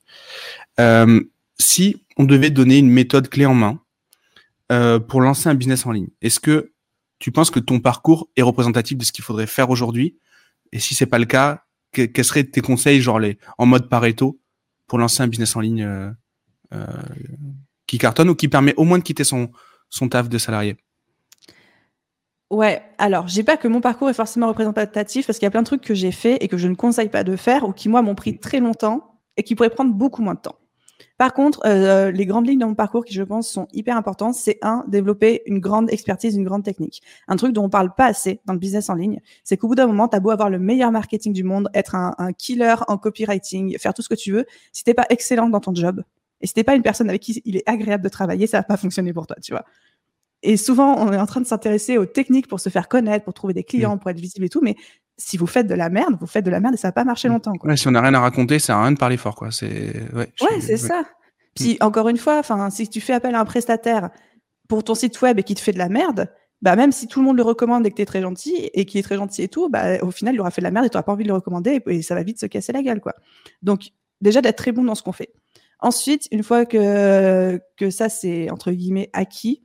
S2: Euh, si on devait donner une méthode clé en main euh, pour lancer un business en ligne, est-ce que tu penses que ton parcours est représentatif de ce qu'il faudrait faire aujourd'hui? Et si c'est pas le cas, quels seraient tes conseils, genre les en mode Pareto, pour lancer un business en ligne euh, euh qui cartonne ou qui permet au moins de quitter son son taf de salarié?
S1: Ouais, alors, j'ai pas que mon parcours est forcément représentatif parce qu'il y a plein de trucs que j'ai fait et que je ne conseille pas de faire ou qui, moi, m'ont pris très longtemps et qui pourraient prendre beaucoup moins de temps. Par contre, euh, les grandes lignes de mon parcours qui, je pense, sont hyper importantes, c'est un, développer une grande expertise, une grande technique. Un truc dont on parle pas assez dans le business en ligne, c'est qu'au bout d'un moment, tu as beau avoir le meilleur marketing du monde, être un, un, killer en copywriting, faire tout ce que tu veux, si t'es pas excellent dans ton job, et si t'es pas une personne avec qui il est agréable de travailler, ça va pas fonctionner pour toi, tu vois. Et souvent, on est en train de s'intéresser aux techniques pour se faire connaître, pour trouver des clients, pour être visible et tout, mais si vous faites de la merde, vous faites de la merde et ça va pas marcher longtemps. Quoi.
S2: Ouais, si on n'a rien à raconter, ça sert à rien de parler fort, quoi. C'est
S1: ouais, ouais c'est ça. Puis encore une fois, enfin, si tu fais appel à un prestataire pour ton site web et qui te fait de la merde, bah même si tout le monde le recommande et que tu es très gentil et qui est très gentil et tout, bah au final il aura fait de la merde et tu n'auras pas envie de le recommander et, ça va vite se casser la gueule quoi. Donc déjà d'être très bon dans ce qu'on fait. Ensuite, une fois que que ça c'est entre guillemets acquis,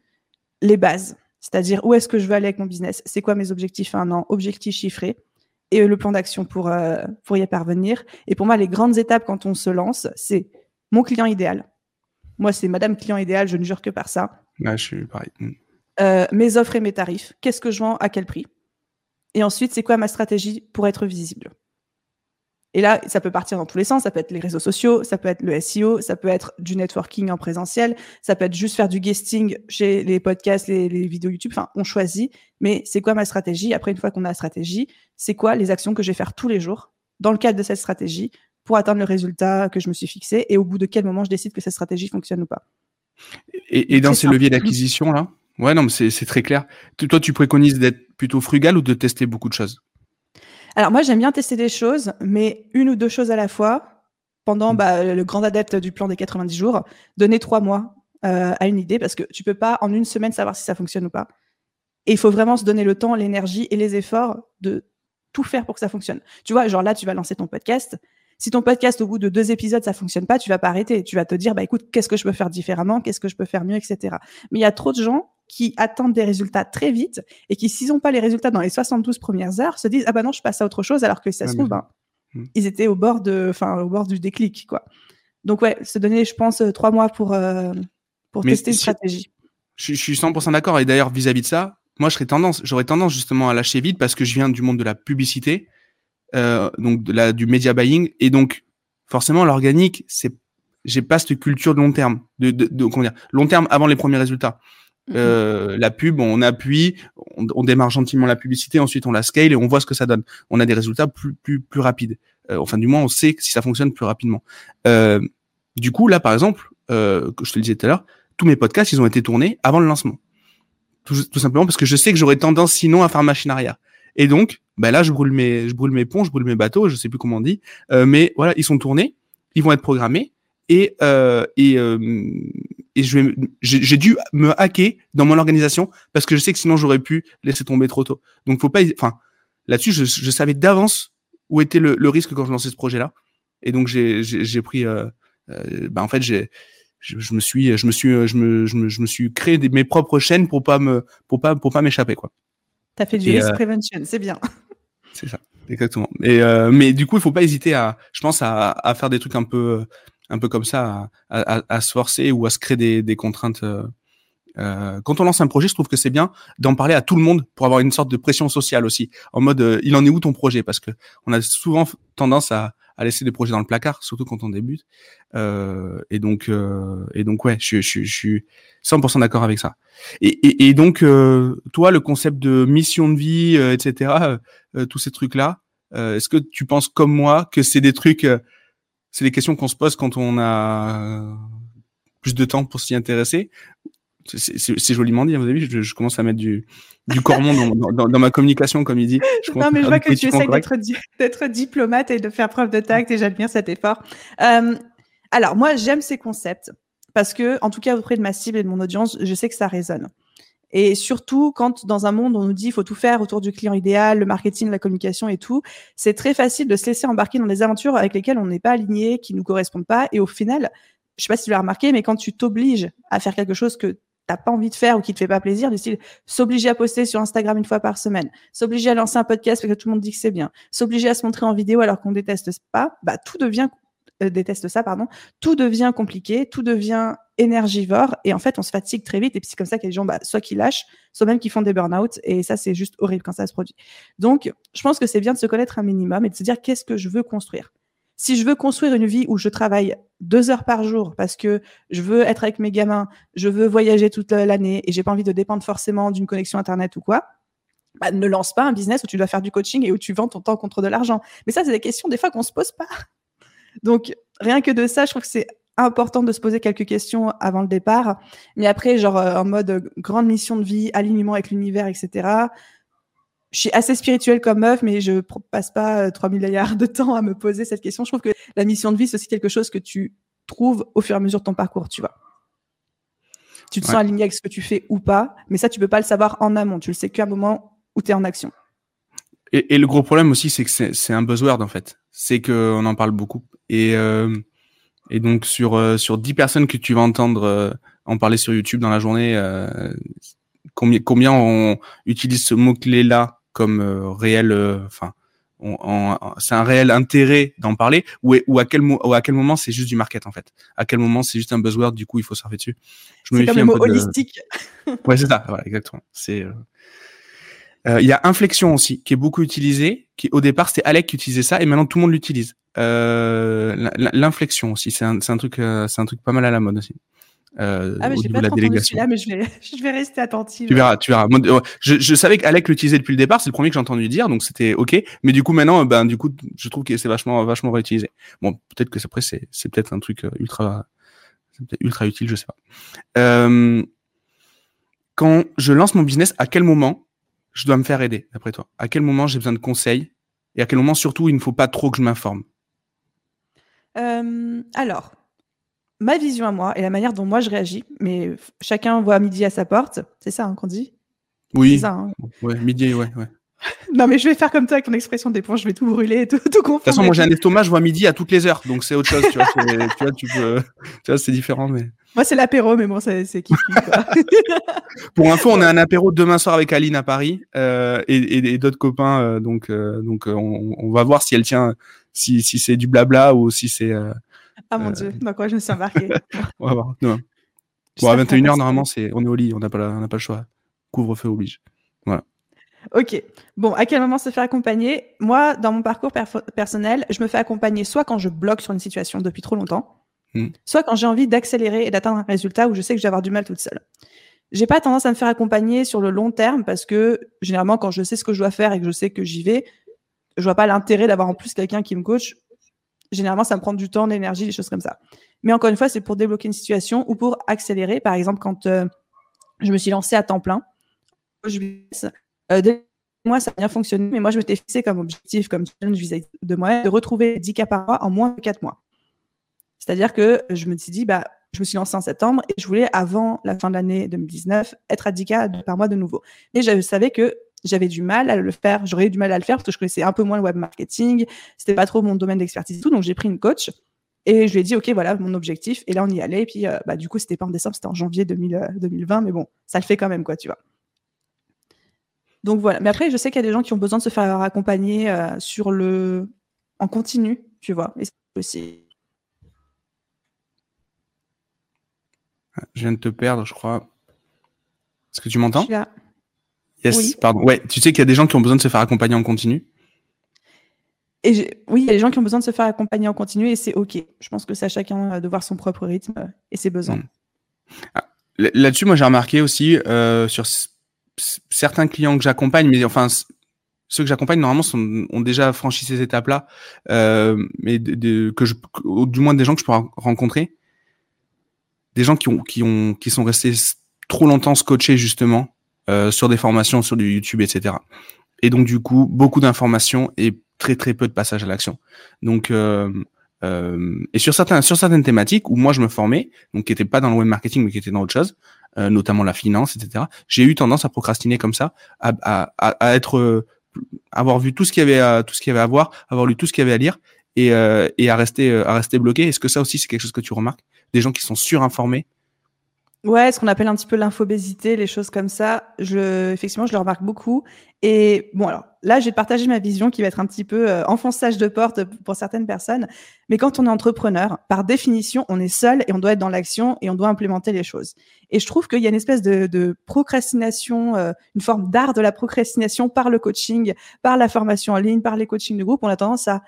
S1: les bases, c'est-à-dire où est-ce que je veux aller avec mon business, c'est quoi mes objectifs à un an, objectifs chiffrés et le plan d'action pour euh, pour y parvenir. Et pour moi les grandes étapes quand on se lance, c'est mon client idéal moi, c'est Madame client idéal, je ne jure que par ça.
S2: je suis pareil. Mm.
S1: Euh, mes offres et mes tarifs. Qu'est-ce que je vends? À quel prix? Et ensuite, c'est quoi ma stratégie pour être visible? Et là, ça peut partir dans tous les sens. Ça peut être les réseaux sociaux, ça peut être le SEO, ça peut être du networking en présentiel, ça peut être juste faire du guesting chez les podcasts, les, les vidéos YouTube. Enfin, on choisit. Mais c'est quoi ma stratégie Après, une fois qu'on a la stratégie, c'est quoi les actions que je vais faire tous les jours dans le cadre de cette stratégie pour atteindre le résultat que je me suis fixé et au bout de quel moment je décide que cette stratégie fonctionne ou pas?
S2: Et, dans ces leviers d'acquisition là? Ouais, non, mais c'est très clair. Toi, tu préconises d'être plutôt frugal ou de tester beaucoup de choses?
S1: Alors moi, j'aime bien tester des choses, mais une ou deux choses à la fois. Pendant mm. bah, le grand adepte du plan des 90 jours, donner trois mois euh, à une idée parce que tu peux pas en une semaine savoir si ça fonctionne ou pas. Et il faut vraiment se donner le temps, l'énergie et les efforts de tout faire pour que ça fonctionne. Tu vois, genre là, tu vas lancer ton podcast. Si ton podcast, au bout de deux épisodes, ça fonctionne pas, tu vas pas arrêter. Tu vas te dire, bah écoute, qu'est-ce que je peux faire différemment, qu'est-ce que je peux faire mieux, etc. Mais il y a trop de gens qui attendent des résultats très vite et qui, s'ils n'ont pas les résultats dans les 72 premières heures, se disent, ah bah non, je passe à autre chose, alors que ça se trouve, ben, hmm. ils étaient au bord de, au bord du déclic, quoi. Donc ouais, se donner, je pense, euh, trois mois pour euh, pour tester une stratégie.
S2: Je, je suis 100% d'accord. Et d'ailleurs, vis-à-vis de ça, moi, je serais tendance, j'aurais tendance justement à lâcher vite parce que je viens du monde de la publicité euh, donc de la, du media buying et donc forcément l'organique c'est j'ai pas cette culture de long terme de, de, de, comment dire long terme avant les premiers résultats. Euh, la pub on appuie on, on, démarre gentiment la publicité ensuite on la scale et on voit ce que ça donne. On a des résultats plus plus plus rapides. Euh, enfin du moins on sait si ça fonctionne plus rapidement. Euh, du coup là par exemple euh, que je te le disais tout à l'heure tous mes podcasts ils ont été tournés avant le lancement. Tout, tout simplement parce que je sais que j'aurais tendance sinon à faire machine arrière. Et donc, bah là, je brûle mes, je brûle mes ponts, je brûle mes bateaux, je sais plus comment on dit, euh, mais voilà, ils sont tournés, ils vont être programmés et euh, et euh, et j'ai dû me hacker dans mon organisation parce que je sais que sinon j'aurais pu laisser tomber trop tôt. Donc faut pas, enfin là-dessus, je, je savais d'avance où était le, le, risque quand je lançais ce projet-là, et donc j'ai pris, euh, euh, bah en fait j'ai je, je, me suis je me suis je me je me, je me suis créé des, mes propres chaînes pour pas me pour pas pour pas m'échapper quoi.
S1: Tu as fait du risk euh, prevention, c'est bien.
S2: C'est ça, exactement. Et, euh, mais du coup, il faut pas hésiter à, je pense, à, à faire des trucs un peu, un peu comme ça, à, à, à se forcer ou à se créer des, des contraintes. Euh, euh, quand on lance un projet, je trouve que c'est bien d'en parler à tout le monde pour avoir une sorte de pression sociale aussi, en mode euh, il en est où ton projet? Parce que on a souvent tendance à, à laisser des projets dans le placard, surtout quand on débute. Euh, et donc, euh, et donc ouais, je, je, je suis 100% d'accord avec ça. Et, et, et donc, euh, toi, le concept de mission de vie, etc., tous ces trucs-là, est-ce que tu penses comme moi que c'est des trucs, c'est des questions qu'on se pose quand on a plus de temps pour s'y intéresser c'est joliment dit, vous avez vu, je, commence à mettre du, du cormon dans, dans, ma communication, comme il dit.
S1: Je non, mais je vois que tu essaies d'être diplomate et de faire preuve de tact et j'admire cet effort. Euh, alors, moi, j'aime ces concepts parce que, en tout cas, auprès de ma cible et de mon audience, je sais que ça résonne. Et surtout, quand dans un monde, on nous dit il faut tout faire autour du client idéal, le marketing, la communication et tout, c'est très facile de se laisser embarquer dans des aventures avec lesquelles on n'est pas aligné, qui nous correspondent pas. Et au final, je sais pas si tu l'as remarqué, mais quand tu t'obliges à faire quelque chose que t'as pas envie de faire ou qui te fait pas plaisir, du style s'obliger à poster sur Instagram une fois par semaine, s'obliger à lancer un podcast parce que tout le monde dit que c'est bien, s'obliger à se montrer en vidéo alors qu'on déteste pas, bah tout devient euh, déteste ça pardon, tout devient compliqué, tout devient énergivore et en fait on se fatigue très vite et puis c'est comme ça qu'il y a des gens bah, soit qui lâchent, soit même qui font des burn-out et ça c'est juste horrible quand ça se produit. Donc je pense que c'est bien de se connaître un minimum et de se dire qu'est-ce que je veux construire. Si je veux construire une vie où je travaille deux heures par jour parce que je veux être avec mes gamins, je veux voyager toute l'année et j'ai pas envie de dépendre forcément d'une connexion internet ou quoi, bah, ne lance pas un business où tu dois faire du coaching et où tu vends ton temps contre de l'argent. Mais ça, c'est des questions des fois qu'on se pose pas. Donc, rien que de ça, je trouve que c'est important de se poser quelques questions avant le départ. Mais après, genre euh, en mode grande mission de vie, alignement avec l'univers, etc. Je suis assez spirituelle comme meuf, mais je passe pas 3000 euh, milliards de temps à me poser cette question. Je trouve que la mission de vie, c'est aussi quelque chose que tu trouves au fur et à mesure de ton parcours, tu vois. Tu te sens aligné avec ce que tu fais ou pas, mais ça, tu peux pas le savoir en amont. Tu le sais qu'à un moment où tu es en action.
S2: Et, le gros problème aussi, c'est que c'est un buzzword, en fait. C'est qu'on en parle beaucoup. Et, euh, et donc, sur, euh, sur 10 personnes que tu vas entendre euh, en parler sur YouTube dans la journée, euh, combien, combien on utilise ce mot-clé-là comme réel, enfin, c'est un réel intérêt d'en parler ou, ou à quel ou à quel moment c'est juste du market en fait? À quel moment c'est juste un buzzword du coup il faut surfer dessus?
S1: Je me méfie un peu holistique.
S2: Ouais c'est ça voilà exactement. C'est il y a inflexion aussi qui est beaucoup utilisé qui au départ c'était Alec qui utilisait ça et maintenant tout le monde l'utilise euh, l'inflexion aussi, c'est un, un, truc, euh, c'est un truc pas mal à la mode aussi.
S1: Euh, ah, mais j'ai pas la délégation. Là, mais je vais, je vais rester attentive.
S2: Tu verras, tu verras. je, je savais qu'Alec l'utilisait depuis le départ, c'est le premier que j'ai entendu dire, donc c'était ok. Mais du coup, maintenant, ben, du coup, je trouve que c'est vachement, vachement réutilisé. Bon, peut-être que après, c'est, c'est peut-être un truc ultra, ultra utile, je sais pas. Euh, quand je lance mon business, à quel moment je dois me faire aider, d'après toi À quel moment j'ai besoin de conseils Et à quel moment, surtout, il ne faut pas trop que je m'informe?
S1: Euh, alors, ma vision à moi et la manière dont moi je réagis, mais chacun voit midi à sa porte, c'est ça hein, qu'on dit?
S2: Oui. Ça, hein. Ouais, midi, ouais, ouais.
S1: non, mais je vais faire comme toi avec ton expression des je vais tout brûler et tout, tout confondre.
S2: De toute façon, moi j'ai un estomac, je vois midi à toutes les heures, donc c'est autre chose, tu vois, tu vois, tu peux, tu vois, c'est différent, mais.
S1: Moi, c'est l'apéro, mais bon, c'est kiff,
S2: Pour info, on a un apéro demain soir avec Aline à Paris euh, et, et, d'autres copains, euh, donc, euh, donc on, on, va voir si elle tient si, si c'est du blabla ou si c'est.
S1: Ah mon dieu, dans quoi je me suis embarqué
S2: On va voir. Bon, à 21h, normalement, c'est, on est au lit, on n'a pas, on pas le choix. Couvre-feu oblige. Voilà.
S1: Ok. Bon, à quel moment se faire accompagner? Moi, dans mon parcours personnel, je me fais accompagner soit quand je bloque sur une situation depuis trop longtemps, hmm. soit quand j'ai envie d'accélérer et d'atteindre un résultat où je sais que je vais avoir du mal toute seule. J'ai pas tendance à me faire accompagner sur le long terme parce que généralement, quand je sais ce que je dois faire et que je sais que j'y vais, je vois pas l'intérêt d'avoir en plus quelqu'un qui me coach. Généralement, ça me prend du temps, de l'énergie, des choses comme ça. Mais encore une fois, c'est pour débloquer une situation ou pour accélérer. Par exemple, quand euh, je me suis lancée à temps plein, je, euh, moi, ça a bien fonctionné, mais moi, je m'étais fixé comme objectif, comme challenge vis de moi, de retrouver 10 cas par mois en moins de 4 mois. C'est-à-dire que je me suis dit, bah, je me suis lancée en septembre et je voulais, avant la fin de l'année 2019, être à 10 cas par mois de nouveau. Mais je savais que j'avais du mal à le faire, j'aurais eu du mal à le faire parce que je connaissais un peu moins le web marketing, c'était pas trop mon domaine d'expertise et tout, donc j'ai pris une coach et je lui ai dit, OK, voilà mon objectif. Et là, on y allait. Et puis, euh, bah, du coup, c'était pas en décembre, c'était en janvier 2020, mais bon, ça le fait quand même, quoi, tu vois. Donc voilà. Mais après, je sais qu'il y a des gens qui ont besoin de se faire accompagner euh, sur le en continu, tu vois. Et c'est aussi.
S2: Je viens de te perdre, je crois. Est-ce que tu m'entends? Yes, oui. pardon. Ouais, tu sais qu'il y a des gens qui ont besoin de se faire accompagner en continu?
S1: Et oui, il y a des gens qui ont besoin de se faire accompagner en continu et c'est OK. Je pense que c'est à chacun de voir son propre rythme et ses besoins. Hmm.
S2: Ah, là-dessus, moi, j'ai remarqué aussi euh, sur certains clients que j'accompagne, mais enfin, ceux que j'accompagne normalement sont, ont déjà franchi ces étapes-là, euh, mais de, que je, du moins des gens que je peux rencontrer, des gens qui ont, qui ont, qui sont restés trop longtemps scotchés justement euh, sur des formations, sur du YouTube, etc. Et donc du coup, beaucoup d'informations et très très peu de passage à l'action. Donc euh, euh, et sur certains sur certaines thématiques où moi je me formais, donc qui n'étaient pas dans le web marketing mais qui étaient dans autre chose, euh, notamment la finance, etc. J'ai eu tendance à procrastiner comme ça, à, être euh, avoir vu tout ce qu'il y avait à, tout à voir, avoir lu tout ce qu'il y avait à lire et, et à rester bloqué. Est-ce que ça aussi c'est quelque chose que tu remarques? Des gens qui sont surinformés?
S1: Ouais, ce qu'on appelle un petit peu l'infobésité, les choses comme ça. Je, effectivement, je le remarque beaucoup. Et bon, alors là, j'ai partagé ma vision qui va être un petit peu euh, enfonçage de porte pour certaines personnes. Mais quand on est entrepreneur, par définition, on est seul et on doit être dans l'action et on doit implémenter les choses. Et je trouve qu'il y a une espèce de, de procrastination, euh, une forme d'art de la procrastination par le coaching, par la formation en ligne, par les coachings de groupe. On a tendance à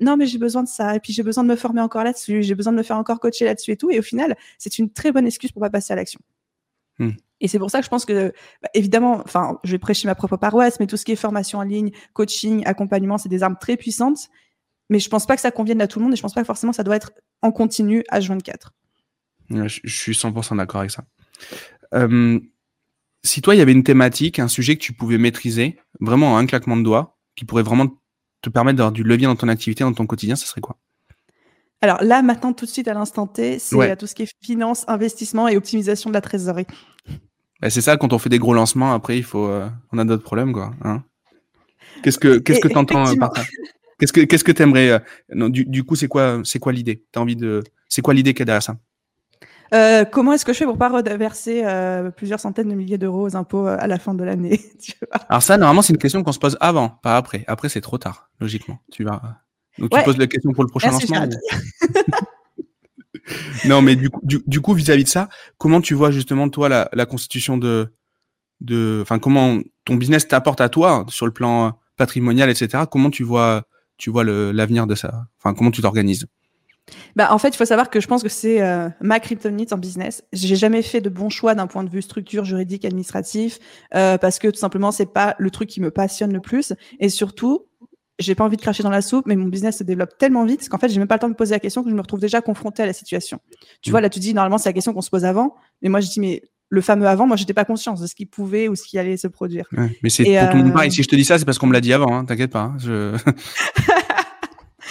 S1: non, mais j'ai besoin de ça, et puis j'ai besoin de me former encore là-dessus, j'ai besoin de me faire encore coacher là-dessus et tout. Et au final, c'est une très bonne excuse pour pas passer à l'action. Hmm. Et c'est pour ça que je pense que, bah, évidemment, enfin, je vais prêcher ma propre paroisse, mais tout ce qui est formation en ligne, coaching, accompagnement, c'est des armes très puissantes. Mais je pense pas que ça convienne à tout le monde et je pense pas que forcément ça doit être en continu H24.
S2: je, suis 100% d'accord avec ça. Euh, si toi, il y avait une thématique, un sujet que tu pouvais maîtriser, vraiment un claquement de doigts, qui pourrait vraiment te permettre d'avoir du levier dans ton activité, dans ton quotidien, ça serait quoi?
S1: Alors là, maintenant, tout de suite, à l'instant T, c'est euh, tout ce qui est finance, investissement et optimisation de la trésorerie.
S2: Bah, c'est ça, quand on fait des gros lancements, après, il faut, euh, on a d'autres problèmes, quoi. Hein. Qu'est-ce que, qu'est-ce que t'entends par ça? Qu'est-ce que, qu'est-ce que t'aimerais non, du, du coup, c'est quoi, c'est quoi l'idée? T'as envie de, c'est quoi l'idée qu'il y a derrière ça?
S1: Euh, comment est-ce que je fais pour pas reverser euh, plusieurs centaines de milliers d'euros aux impôts euh, à la fin de l'année
S2: Alors ça, normalement, c'est une question qu'on se pose avant, pas après. Après, c'est trop tard, logiquement. Tu vas. Donc tu poses la question pour le prochain lancement. non, mais du coup, du, coup, vis-à-vis de ça, comment tu vois justement toi la, la constitution de, de, enfin, comment ton business t'apporte à toi sur le plan patrimonial, etc. Comment tu vois, tu vois l'avenir de ça? Enfin, comment tu t'organises?
S1: Bah, en fait, il faut savoir que je pense que c'est euh, ma kryptonite en business. J'ai jamais fait de bons choix d'un point de vue structure juridique, administratif, euh, parce que tout simplement, c'est pas le truc qui me passionne le plus. Et surtout, j'ai pas envie de cracher dans la soupe, mais mon business se développe tellement vite qu'en fait, j'ai même pas le temps de poser la question que je me retrouve déjà confronté à la situation. Tu vois, là, tu dis, normalement, c'est la question qu'on se pose avant, mais moi, je dis, mais le fameux avant, moi, j'étais pas conscience de ce qui pouvait ou ce qui allait se produire.
S2: mais c'est pour tout le monde pareil. Si je te dis ça, c'est parce qu'on me l'a dit avant, hein, t'inquiète pas. Hein, je...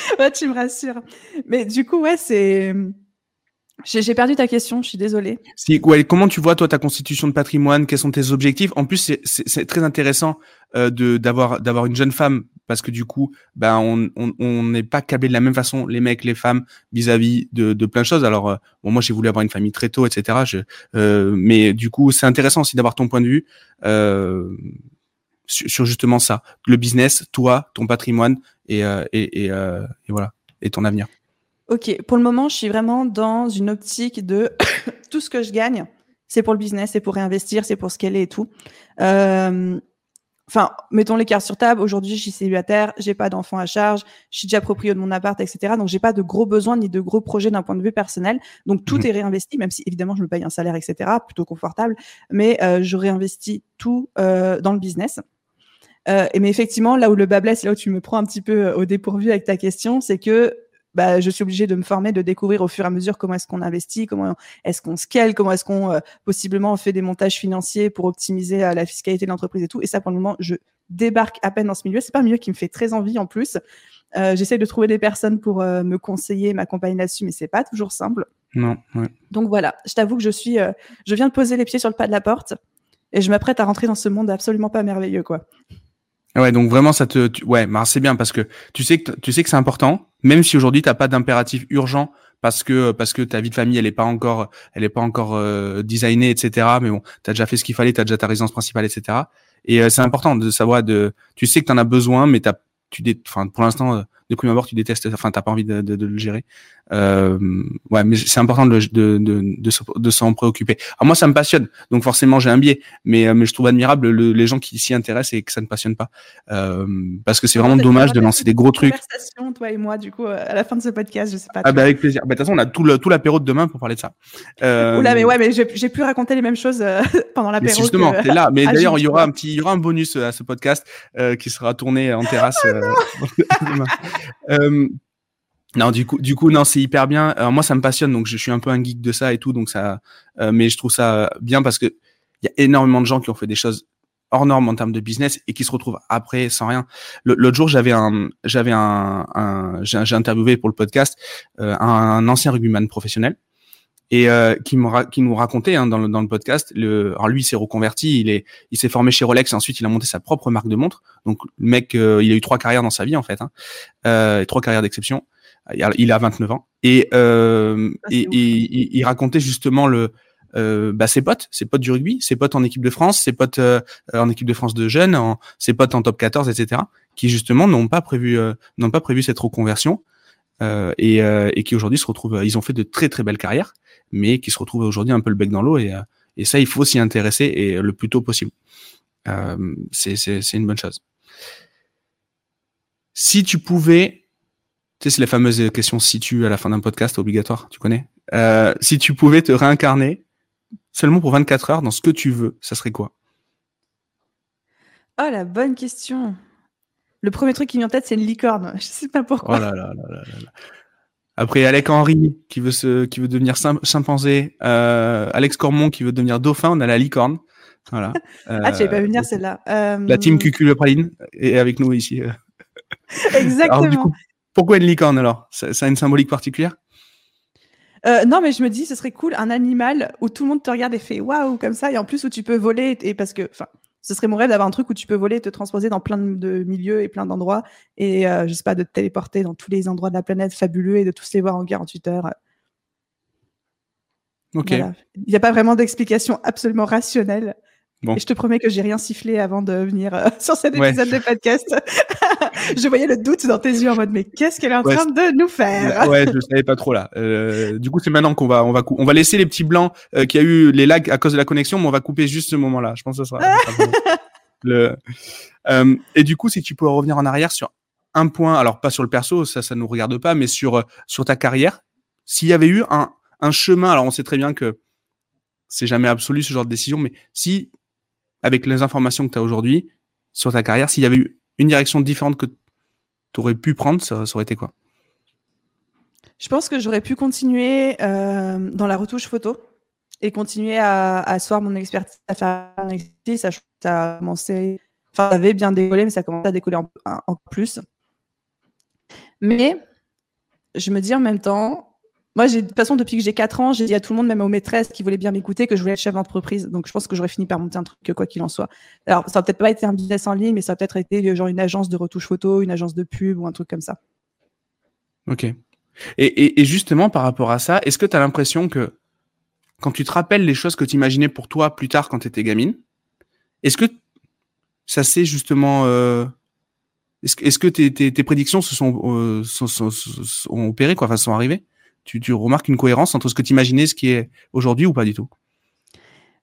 S1: ouais, tu me rassures. Mais du coup, ouais, c'est. J'ai perdu ta question, je suis désolée.
S2: Ouais, comment tu vois toi ta constitution de patrimoine? Quels sont tes objectifs? En plus, c'est très intéressant euh, d'avoir d'avoir une jeune femme parce que du coup, ben on n'est pas câblé de la même façon les mecs, les femmes vis-à-vis de, plein de choses. Alors euh, moi j'ai voulu avoir une famille très tôt, etc. Euh, mais du coup, c'est intéressant aussi d'avoir ton point de vue. Euh, sur, justement ça, le business, toi, ton patrimoine et, euh, et, euh, et, voilà, et ton avenir.
S1: Ok, pour le moment, je suis vraiment dans une optique de tout ce que je gagne, c'est pour le business, c'est pour réinvestir, c'est pour ce qu'elle est et tout. Euh, enfin, mettons les cartes sur table. Aujourd'hui, je suis célibataire, j'ai pas d'enfants à charge, je suis déjà propriétaire de mon appart, etc. Donc, j'ai pas de gros besoins ni de gros projets d'un point de vue personnel. Donc, tout mhm. est réinvesti, même si évidemment je me paye un salaire, etc. Plutôt confortable, mais euh, je réinvestis tout euh, dans le business. Euh, mais effectivement, là où le bas blesse, là où tu me prends un petit peu euh, au dépourvu avec ta question, c'est que bah, je suis obligée de me former, de découvrir au fur et à mesure comment est-ce qu'on investit, comment est-ce qu'on scale, comment est-ce qu'on euh, possiblement fait des montages financiers pour optimiser la fiscalité de l'entreprise et tout. Et ça, pour le moment, je débarque à peine dans ce milieu. C'est pas un milieu qui me fait très envie en plus. J'essaie de trouver des personnes pour me conseiller, m'accompagner là-dessus, mais c'est pas toujours simple.
S2: Non. Ouais.
S1: Donc voilà, je t'avoue que je suis, je viens de poser les pieds sur le pas de la porte et je m'apprête à rentrer dans ce monde absolument pas merveilleux, quoi.
S2: Ouais, donc vraiment ça te, ouais, bah, c'est bien parce que tu sais que tu sais que c'est important, même si aujourd'hui t'as pas d'impératif urgent parce que parce que ta vie de famille elle est pas encore elle est pas encore euh, designée etc. Mais bon, t'as déjà fait ce qu'il fallait, t'as déjà ta résidence principale etc. Et euh, c'est important de savoir de, tu sais que t'en as besoin, mais t'as tu enfin pour l'instant euh, de prime abord tu détestes enfin t'as pas envie de, de, de le gérer. Euh, ouais mais c'est important de, de, de, de, s'en préoccuper. Alors moi ça me passionne donc forcément j'ai un biais mais euh, mais je trouve admirable le, les gens qui s'y intéressent et que ça ne passionne pas. Euh, parce que c'est vraiment dommage de lancer des gros trucs.
S1: Conversation toi et moi du coup à la fin de ce podcast je sais pas
S2: ah bah avec plaisir. Bah, de toute façon on a tout le tout l'apéro de demain pour parler de ça.
S1: Euh, Oula mais ouais mais j'ai pu raconter les mêmes choses euh, pendant l'apéro
S2: justement t'es là. Mais d'ailleurs il y aura un petit il y aura un bonus à ce podcast qui sera tourné en terrasse euh, non, du coup, du coup, non, c'est hyper bien. Alors moi, ça me passionne, donc je suis un peu un geek de ça et tout, donc ça. Euh, mais je trouve ça bien parce que il y a énormément de gens qui ont fait des choses hors normes en termes de business et qui se retrouvent après sans rien. L'autre jour, j'avais un, j'avais un, un j'ai interviewé pour le podcast euh, un, ancien rugbyman professionnel et euh, qui, me qui nous racontait hein, dans, le, dans le podcast. Le, alors lui, il s'est reconverti, il est, il s'est formé chez Rolex, et ensuite il a monté sa propre marque de montres. Donc le mec, euh, il a eu trois carrières dans sa vie en fait, hein, euh, trois carrières d'exception. Il a 29 ans et, euh, ah, et, et, il racontait justement le, euh, bah, ses potes, ses potes du rugby, ses potes en équipe de France, ses potes euh, en équipe de France de jeunes, en, ses potes en top 14, etc., qui justement n'ont pas prévu, n'ont pas prévu cette reconversion et, et qui aujourd'hui se retrouvent, ils ont fait de très très belles carrières mais qui se retrouvent aujourd'hui un peu le bec dans l'eau. Et, euh, et ça, il faut s'y intéresser et le plus tôt possible. Euh, c'est une bonne chose. Si tu pouvais Tu sais, c'est les fameuses questions situ à la fin d'un podcast obligatoire, tu connais. Euh, si tu pouvais te réincarner seulement pour 24 heures dans ce que tu veux, ça serait quoi?
S1: Oh, la bonne question. Le premier truc qui vient en tête, c'est une licorne. Je sais pas pourquoi.
S2: Oh là là là là là. Après, Alec Henry qui veut se, qui veut devenir chimpanzé, euh, Alex Cormon qui veut devenir dauphin, on a la licorne. Voilà.
S1: ah, tu n'avais pas venir celle-là.
S2: La team Cucu le Praline est avec nous ici.
S1: Exactement.
S2: pourquoi une licorne alors? Ça, a une symbolique particulière?
S1: Euh, non, mais je me dis, ce serait cool, un animal où tout le monde te regarde et fait waouh, comme ça, et en plus où tu peux voler, et parce que, enfin, ce serait mon rêve d'avoir un truc où tu peux voler, te transposer dans plein de milieux et plein d'endroits, et euh, je sais pas, de te téléporter dans tous les endroits de la planète fabuleux et de tous les voir en 48 heures.
S2: Ok.
S1: Il n'y a pas vraiment d'explication absolument rationnelle et je te promets que j'ai rien sifflé avant de venir euh, sur cet épisode de podcast. je voyais le doute dans tes yeux en mode mais qu'est-ce qu'elle est en train de nous faire?
S2: Ouais, je savais pas trop là. Euh, du coup, c'est maintenant qu'on va on va on va laisser les petits blancs euh, qui a eu les lags à cause de la connexion, mais on va couper juste ce moment-là. Je pense que ce sera. le... Euh, et du coup, si tu peux revenir en arrière sur un point, alors pas sur le perso, ça ça nous regarde pas, mais sur sur ta carrière, s'il y avait eu un un chemin, alors on sait très bien que c'est jamais absolu ce genre de décision, mais si avec les informations que tu as aujourd'hui sur ta carrière, s'il y avait eu une direction différente que tu aurais pu prendre, ça, aurait été quoi?
S1: Je pense que j'aurais pu continuer euh, dans la retouche photo et continuer à, asseoir mon expertise, à faire. Ça, a commencé, enfin, ça avait bien décollé, mais ça a commencé à décoller en plus. Mais je me dis en même temps, moi, de toute façon, depuis que j'ai 4 ans, j'ai dit à tout le monde, même aux maîtresses qui voulaient bien m'écouter, que je voulais être chef d'entreprise. Donc, je pense que j'aurais fini par monter un truc, quoi qu'il en soit. Alors, ça n'a peut-être pas été un business en ligne, mais ça a peut-être été genre une agence de retouche photo, une agence de pub ou un truc comme ça.
S2: Ok. Et, justement, par rapport à ça, est-ce que tu as l'impression que quand tu te rappelles les choses que tu imaginais pour toi plus tard quand tu étais gamine, est-ce que ça s'est justement. Euh, est-ce que, tes, prédictions se sont, euh, sont, opérées, quoi, enfin, sont arrivées? Tu, remarques une cohérence entre ce que tu imaginais, ce qui est aujourd'hui ou pas du tout?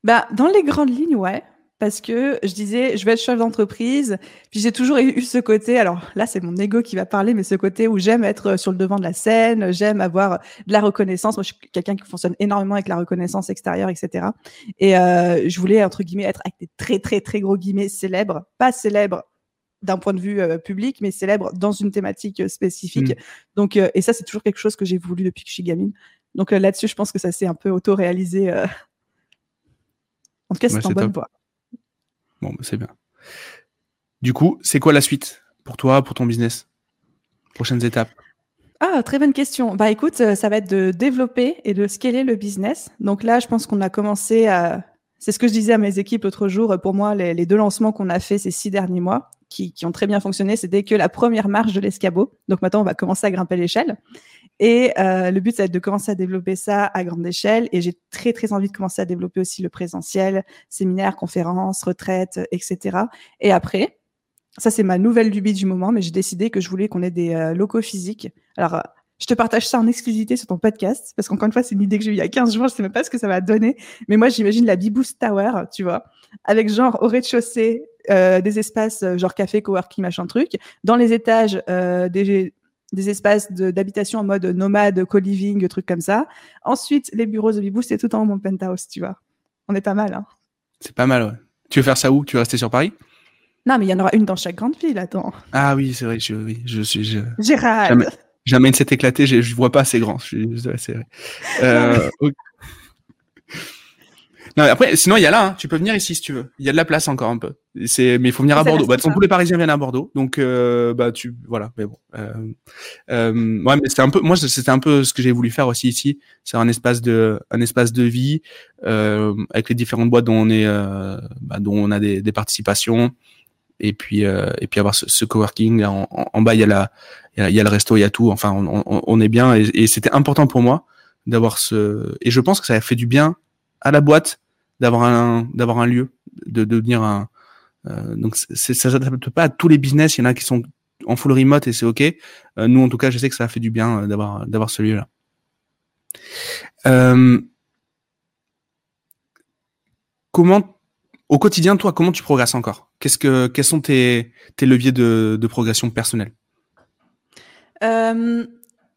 S1: Bah, Dans les grandes lignes, ouais. Parce que je disais, je vais être chef d'entreprise. Puis j'ai toujours eu ce côté, alors là, c'est mon ego qui va parler, mais ce côté où j'aime être sur le devant de la scène, j'aime avoir de la reconnaissance. Moi, je suis quelqu'un qui fonctionne énormément avec la reconnaissance extérieure, etc. Et euh, je voulais, entre guillemets, être avec des très, très, très gros guillemets célèbres. Pas célèbres d'un point de vue euh, public, mais célèbre dans une thématique euh, spécifique. Mm. Donc, euh, et ça, c'est toujours quelque chose que j'ai voulu depuis que je suis gamine. Donc là-dessus, je pense que ça s'est un peu auto-réalisé. En tout cas, c'est en bonne voie.
S2: Bon, bah, c'est bien. Du coup, c'est quoi la suite pour toi, pour ton business? Prochaines étapes?
S1: Ah, très bonne question. Bah écoute, ça va être de développer et de scaler le business. Donc là, je pense qu'on a commencé à. C'est ce que je disais à mes équipes l'autre jour. Pour moi, les, les deux lancements qu'on a fait ces six derniers mois, qui, ont très bien fonctionné, c'était que la première marche de l'escabeau. Donc maintenant, on va commencer à grimper l'échelle. Et euh, le but, ça va être de commencer à développer ça à grande échelle. Et j'ai très, très envie de commencer à développer aussi le présentiel, séminaires, conférences, retraites, etc. Et après, ça, c'est ma nouvelle lubie du moment, mais j'ai décidé que je voulais qu'on ait des euh, locaux physiques. Alors, je te partage ça en exclusivité sur ton podcast, parce qu'encore une fois, c'est une idée que j'ai eue il y a 15 jours, je sais même pas ce que ça va donner. Mais moi, j'imagine la Beboost Tower, tu vois, avec genre au rez-de-chaussée, euh, des espaces euh, genre café, coworking, machin truc. Dans les étages, euh, des, des espaces d'habitation en mode nomade, co-living, trucs comme ça. Ensuite, les bureaux de Beboost, c'est tout en haut mon penthouse, tu vois. On est pas mal, hein.
S2: C'est pas mal, ouais. Tu veux faire ça où? Tu veux rester sur Paris?
S1: Non, mais il y en aura une dans chaque grande ville, attends.
S2: Ah oui, c'est vrai, je, oui, je suis. Je...
S1: Gérald
S2: Jamais, jamais une s'est éclaté, je, je vois pas assez grand. Je, c'est vrai. Euh, non, après, sinon, il y a là, hein. tu peux venir ici si tu veux. Il y a de la place encore un peu. C'est, mais il faut venir à Bordeaux. Bah, tous les Parisiens viennent à Bordeaux. Donc, euh, bah, tu, voilà, mais bon. Euh, euh, ouais, mais c'était un peu, moi, c'était un peu ce que j'ai voulu faire aussi ici. C'est un espace de, un espace de vie, euh, avec les différentes boîtes dont on est, euh, bah, dont on a des, des participations. Et puis, euh, et puis avoir ce, ce coworking. Là, en, en, bas, il y a la, il y a, le resto, il y a tout. Enfin, on, on, on est bien. Et, et c'était important pour moi d'avoir ce, et je pense que ça a fait du bien à la boîte d'avoir un lieu, de, devenir un. Euh, donc ça s'adapte pas à tous les business. Il y en a qui sont en full remote et c'est ok. Euh, nous en tout cas, je sais que ça a fait du bien euh, d'avoir d'avoir ce lieu là. comment au quotidien, toi, comment tu progresses encore? Qu'est-ce que quels sont tes, leviers de, progression personnelle?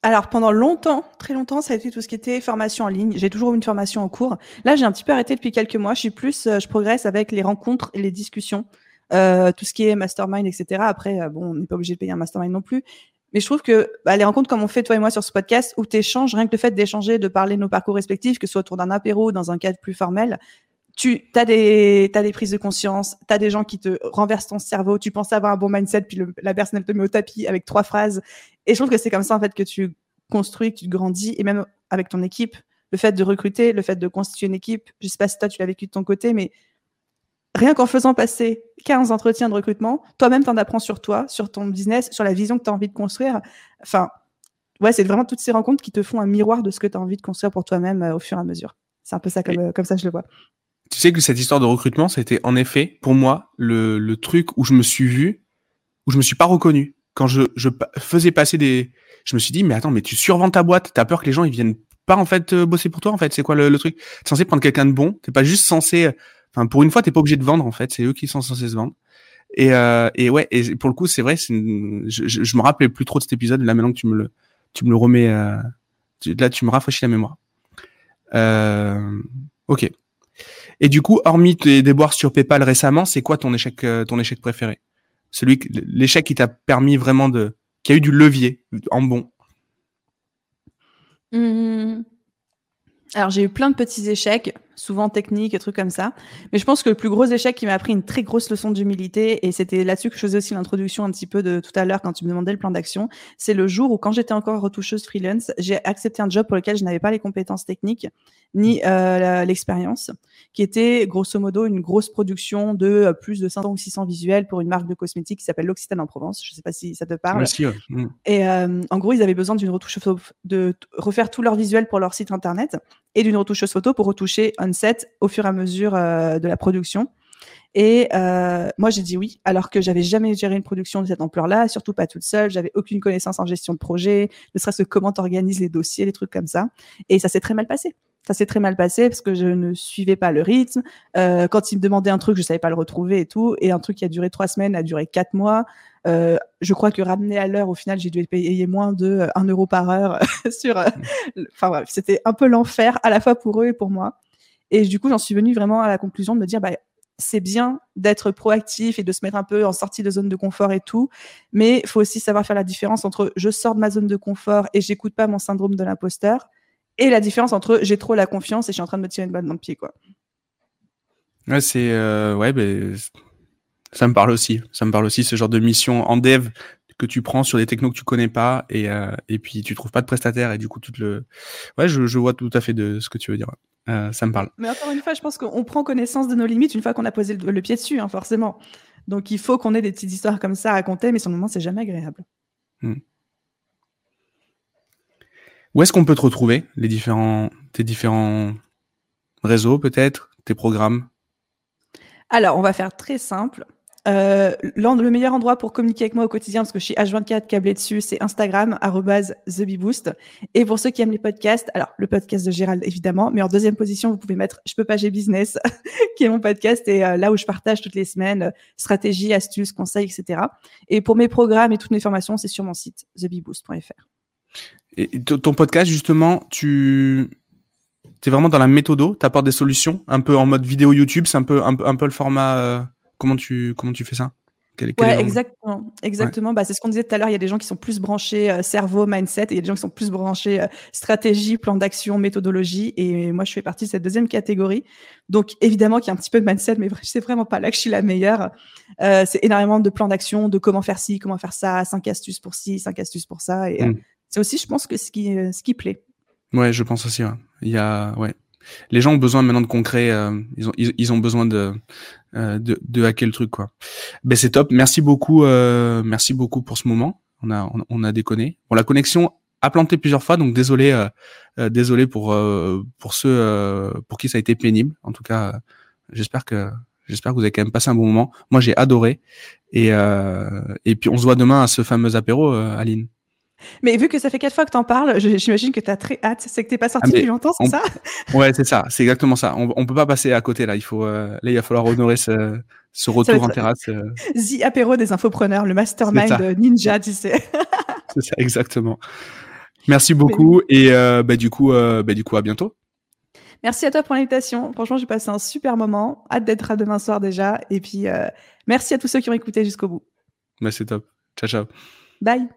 S1: Alors pendant longtemps, très longtemps, ça a été tout ce qui était formation en ligne. J'ai toujours eu une formation en cours. Là, j'ai un petit peu arrêté depuis quelques mois. Je suis plus, euh, je progresse avec les rencontres et les discussions, euh, tout ce qui est mastermind, etc. Après, euh, bon, on n'est pas obligé de payer un mastermind non plus. Mais je trouve que bah, les rencontres comme on fait toi et moi sur ce podcast, où tu rien que le fait d'échanger, de parler de nos parcours respectifs, que ce soit autour d'un apéro, dans un cadre plus formel, tu as des, as des prises de conscience, tu as des gens qui te renversent ton cerveau, tu penses avoir un bon mindset, puis la personne elle te met au tapis avec trois phrases. Et je trouve que c'est comme ça en fait que tu construis, que tu grandis, et même avec ton équipe, le fait de recruter, le fait de constituer une équipe, je sais pas si toi tu l'as vécu de ton côté, mais rien qu'en faisant passer 15 entretiens de recrutement, toi-même t'en apprends sur toi, sur ton business, sur la vision que tu as envie de construire. Enfin, ouais, c'est vraiment toutes ces rencontres qui te font un miroir de ce que tu as envie de construire pour toi-même euh, au fur et à mesure. C'est un peu ça comme, euh, comme ça je le vois.
S2: Tu sais que cette histoire de recrutement, été en effet, pour moi, le, le truc où je me suis vu, où je me suis pas reconnu. Quand je, je faisais passer des. Je me suis dit, mais attends, mais tu survends ta boîte, t'as peur que les gens ils viennent pas en fait euh, bosser pour toi en fait. C'est quoi le, le truc? T'es censé prendre quelqu'un de bon. T'es pas juste censé. Enfin, pour une fois, t'es pas obligé de vendre en fait. C'est eux qui sont censés se vendre. Et, euh, et ouais, et pour le coup, c'est vrai. Une... Je, je, me rappelais plus trop de cet épisode. Là, maintenant que tu me le, tu me le remets, euh... là, tu me rafraîchis la mémoire. Euh... Ok. Et du coup, hormis tes déboires sur PayPal récemment, c'est quoi ton échec, euh, ton échec préféré? Celui, l'échec qui t'a permis vraiment de, qui a eu du levier en bon.
S1: Mmh. Alors j'ai eu plein de petits échecs, souvent techniques et trucs comme ça. Mais je pense que le plus gros échec qui m'a appris une très grosse leçon d'humilité, et c'était là-dessus que je faisais aussi l'introduction un petit peu de tout à l'heure quand tu me demandais le plan d'action, c'est le jour où quand j'étais encore retoucheuse freelance, j'ai accepté un job pour lequel je n'avais pas les compétences techniques ni euh, l'expérience, qui était grosso modo une grosse production de euh, plus de 500 ou 600 visuels pour une marque de cosmétiques qui s'appelle l'Occitane en Provence. Je ne sais pas si ça te parle.
S2: Merci, ouais. mmh.
S1: Et euh, en gros, ils avaient besoin d'une retouche de refaire tous leurs visuels pour leur site internet et d'une retoucheuse photo pour retoucher on-set au fur et à mesure euh, de la production. Et euh, moi, j'ai dit oui, alors que j'avais jamais géré une production de cette ampleur-là, surtout pas toute seule. J'avais aucune connaissance en gestion de projet, ne serait-ce que comment t'organises les dossiers, les trucs comme ça. Et ça s'est très mal passé. Ça s'est très mal passé parce que je ne suivais pas le rythme. Euh, quand ils me demandaient un truc, je savais pas le retrouver et tout. Et un truc qui a duré trois semaines a duré quatre mois. Euh, je crois que ramené à l'heure, au final, j'ai dû payer moins de 1 euro par heure sur. Euh, enfin bref, c'était un peu l'enfer à la fois pour eux et pour moi. Et du coup, j'en suis venue vraiment à la conclusion de me dire, bah, c'est bien d'être proactif et de se mettre un peu en sortie de zone de confort et tout, mais il faut aussi savoir faire la différence entre je sors de ma zone de confort et j'écoute pas mon syndrome de l'imposteur et la différence entre j'ai trop la confiance et je suis en train de me tirer une balle dans le pied quoi.
S2: Ouais, c'est euh, ouais, ben ça me parle aussi. Ça me parle aussi ce genre de mission en dev que tu prends sur des technos que tu connais pas et euh, et puis tu trouves pas de prestataire et du coup tu te le ouais je, je vois tout à fait de ce que tu veux dire. Euh, ça me parle.
S1: Mais encore une fois, je pense qu'on prend connaissance de nos limites une fois qu'on a posé le, le pied dessus, hein, forcément. Donc il faut qu'on ait des petites histoires comme ça à raconter, mais sur le moment, c'est jamais agréable.
S2: Hmm. Où est-ce qu'on peut te retrouver, les différents, tes différents réseaux peut-être, tes programmes?
S1: Alors, on va faire très simple. Euh, le meilleur endroit pour communiquer avec moi au quotidien, parce que je suis H24 câblé dessus, c'est Instagram, TheBeBoost. Et pour ceux qui aiment les podcasts, alors le podcast de Gérald évidemment, mais en deuxième position, vous pouvez mettre Je peux pas, j'ai business, qui est mon podcast, et euh, là où je partage toutes les semaines euh, stratégies, astuces, conseils, etc. Et pour mes programmes et toutes mes formations, c'est sur mon site thebeboost.fr.
S2: Et ton podcast, justement, tu es vraiment dans la méthodo, tu apportes des solutions, un peu en mode vidéo YouTube, c'est un peu, un, un peu le format. Comment, tu, comment tu fais ça?
S1: Quel, quel ouais, exactement. Exactement. Ouais. Bah, c'est ce qu'on disait tout à l'heure. Il y a des gens qui sont plus branchés euh, cerveau, mindset, et il y a des gens qui sont plus branchés euh, stratégie, plan d'action, méthodologie. Et moi, je fais partie de cette deuxième catégorie. Donc, évidemment qu'il y a un petit peu de mindset, mais c'est vraiment pas là que je suis la meilleure. Euh, c'est énormément de plans d'action, de comment faire ci, comment faire ça, cinq astuces pour ci, cinq astuces pour ça. Et mm. c'est aussi, je pense, que ce qui, ce qui plaît.
S2: Ouais, je pense aussi. Ouais. Il y a, ouais, les gens ont besoin maintenant de concret. Euh, ils ont ils, ont besoin de, euh, de hacker le truc quoi. Ben c'est top. Merci beaucoup. Euh, merci beaucoup pour ce moment. On a on, on, a déconné. Bon la connexion a planté plusieurs fois donc désolé euh, désolé pour pour ceux pour qui ça a été pénible. En tout cas j'espère que j'espère que vous avez quand même passé un bon moment. Moi j'ai adoré et et puis on se voit demain à ce fameux apéro Aline.
S1: Mais vu que ça fait quatre fois que tu en parles, j'imagine que tu as très hâte. C'est que t'es pas sorti ah, depuis longtemps, c'est ça?
S2: Ouais, c'est ça. C'est exactement ça. On, on peut pas passer à côté là. Il faut, euh, là, il va falloir honorer ce, ce retour en terrasse. Euh...
S1: The apéro des infopreneurs, le mastermind ninja, tu sais.
S2: C'est ça, exactement. Merci beaucoup et euh, bah, du coup, euh, bah, du coup, à bientôt.
S1: Merci à toi pour l'invitation. Franchement, j'ai passé un super moment. Hâte d'être à demain soir déjà. Et puis, euh, merci à tous ceux qui ont écouté jusqu'au bout.
S2: Bah, c'est top. Ciao, ciao.
S1: Bye.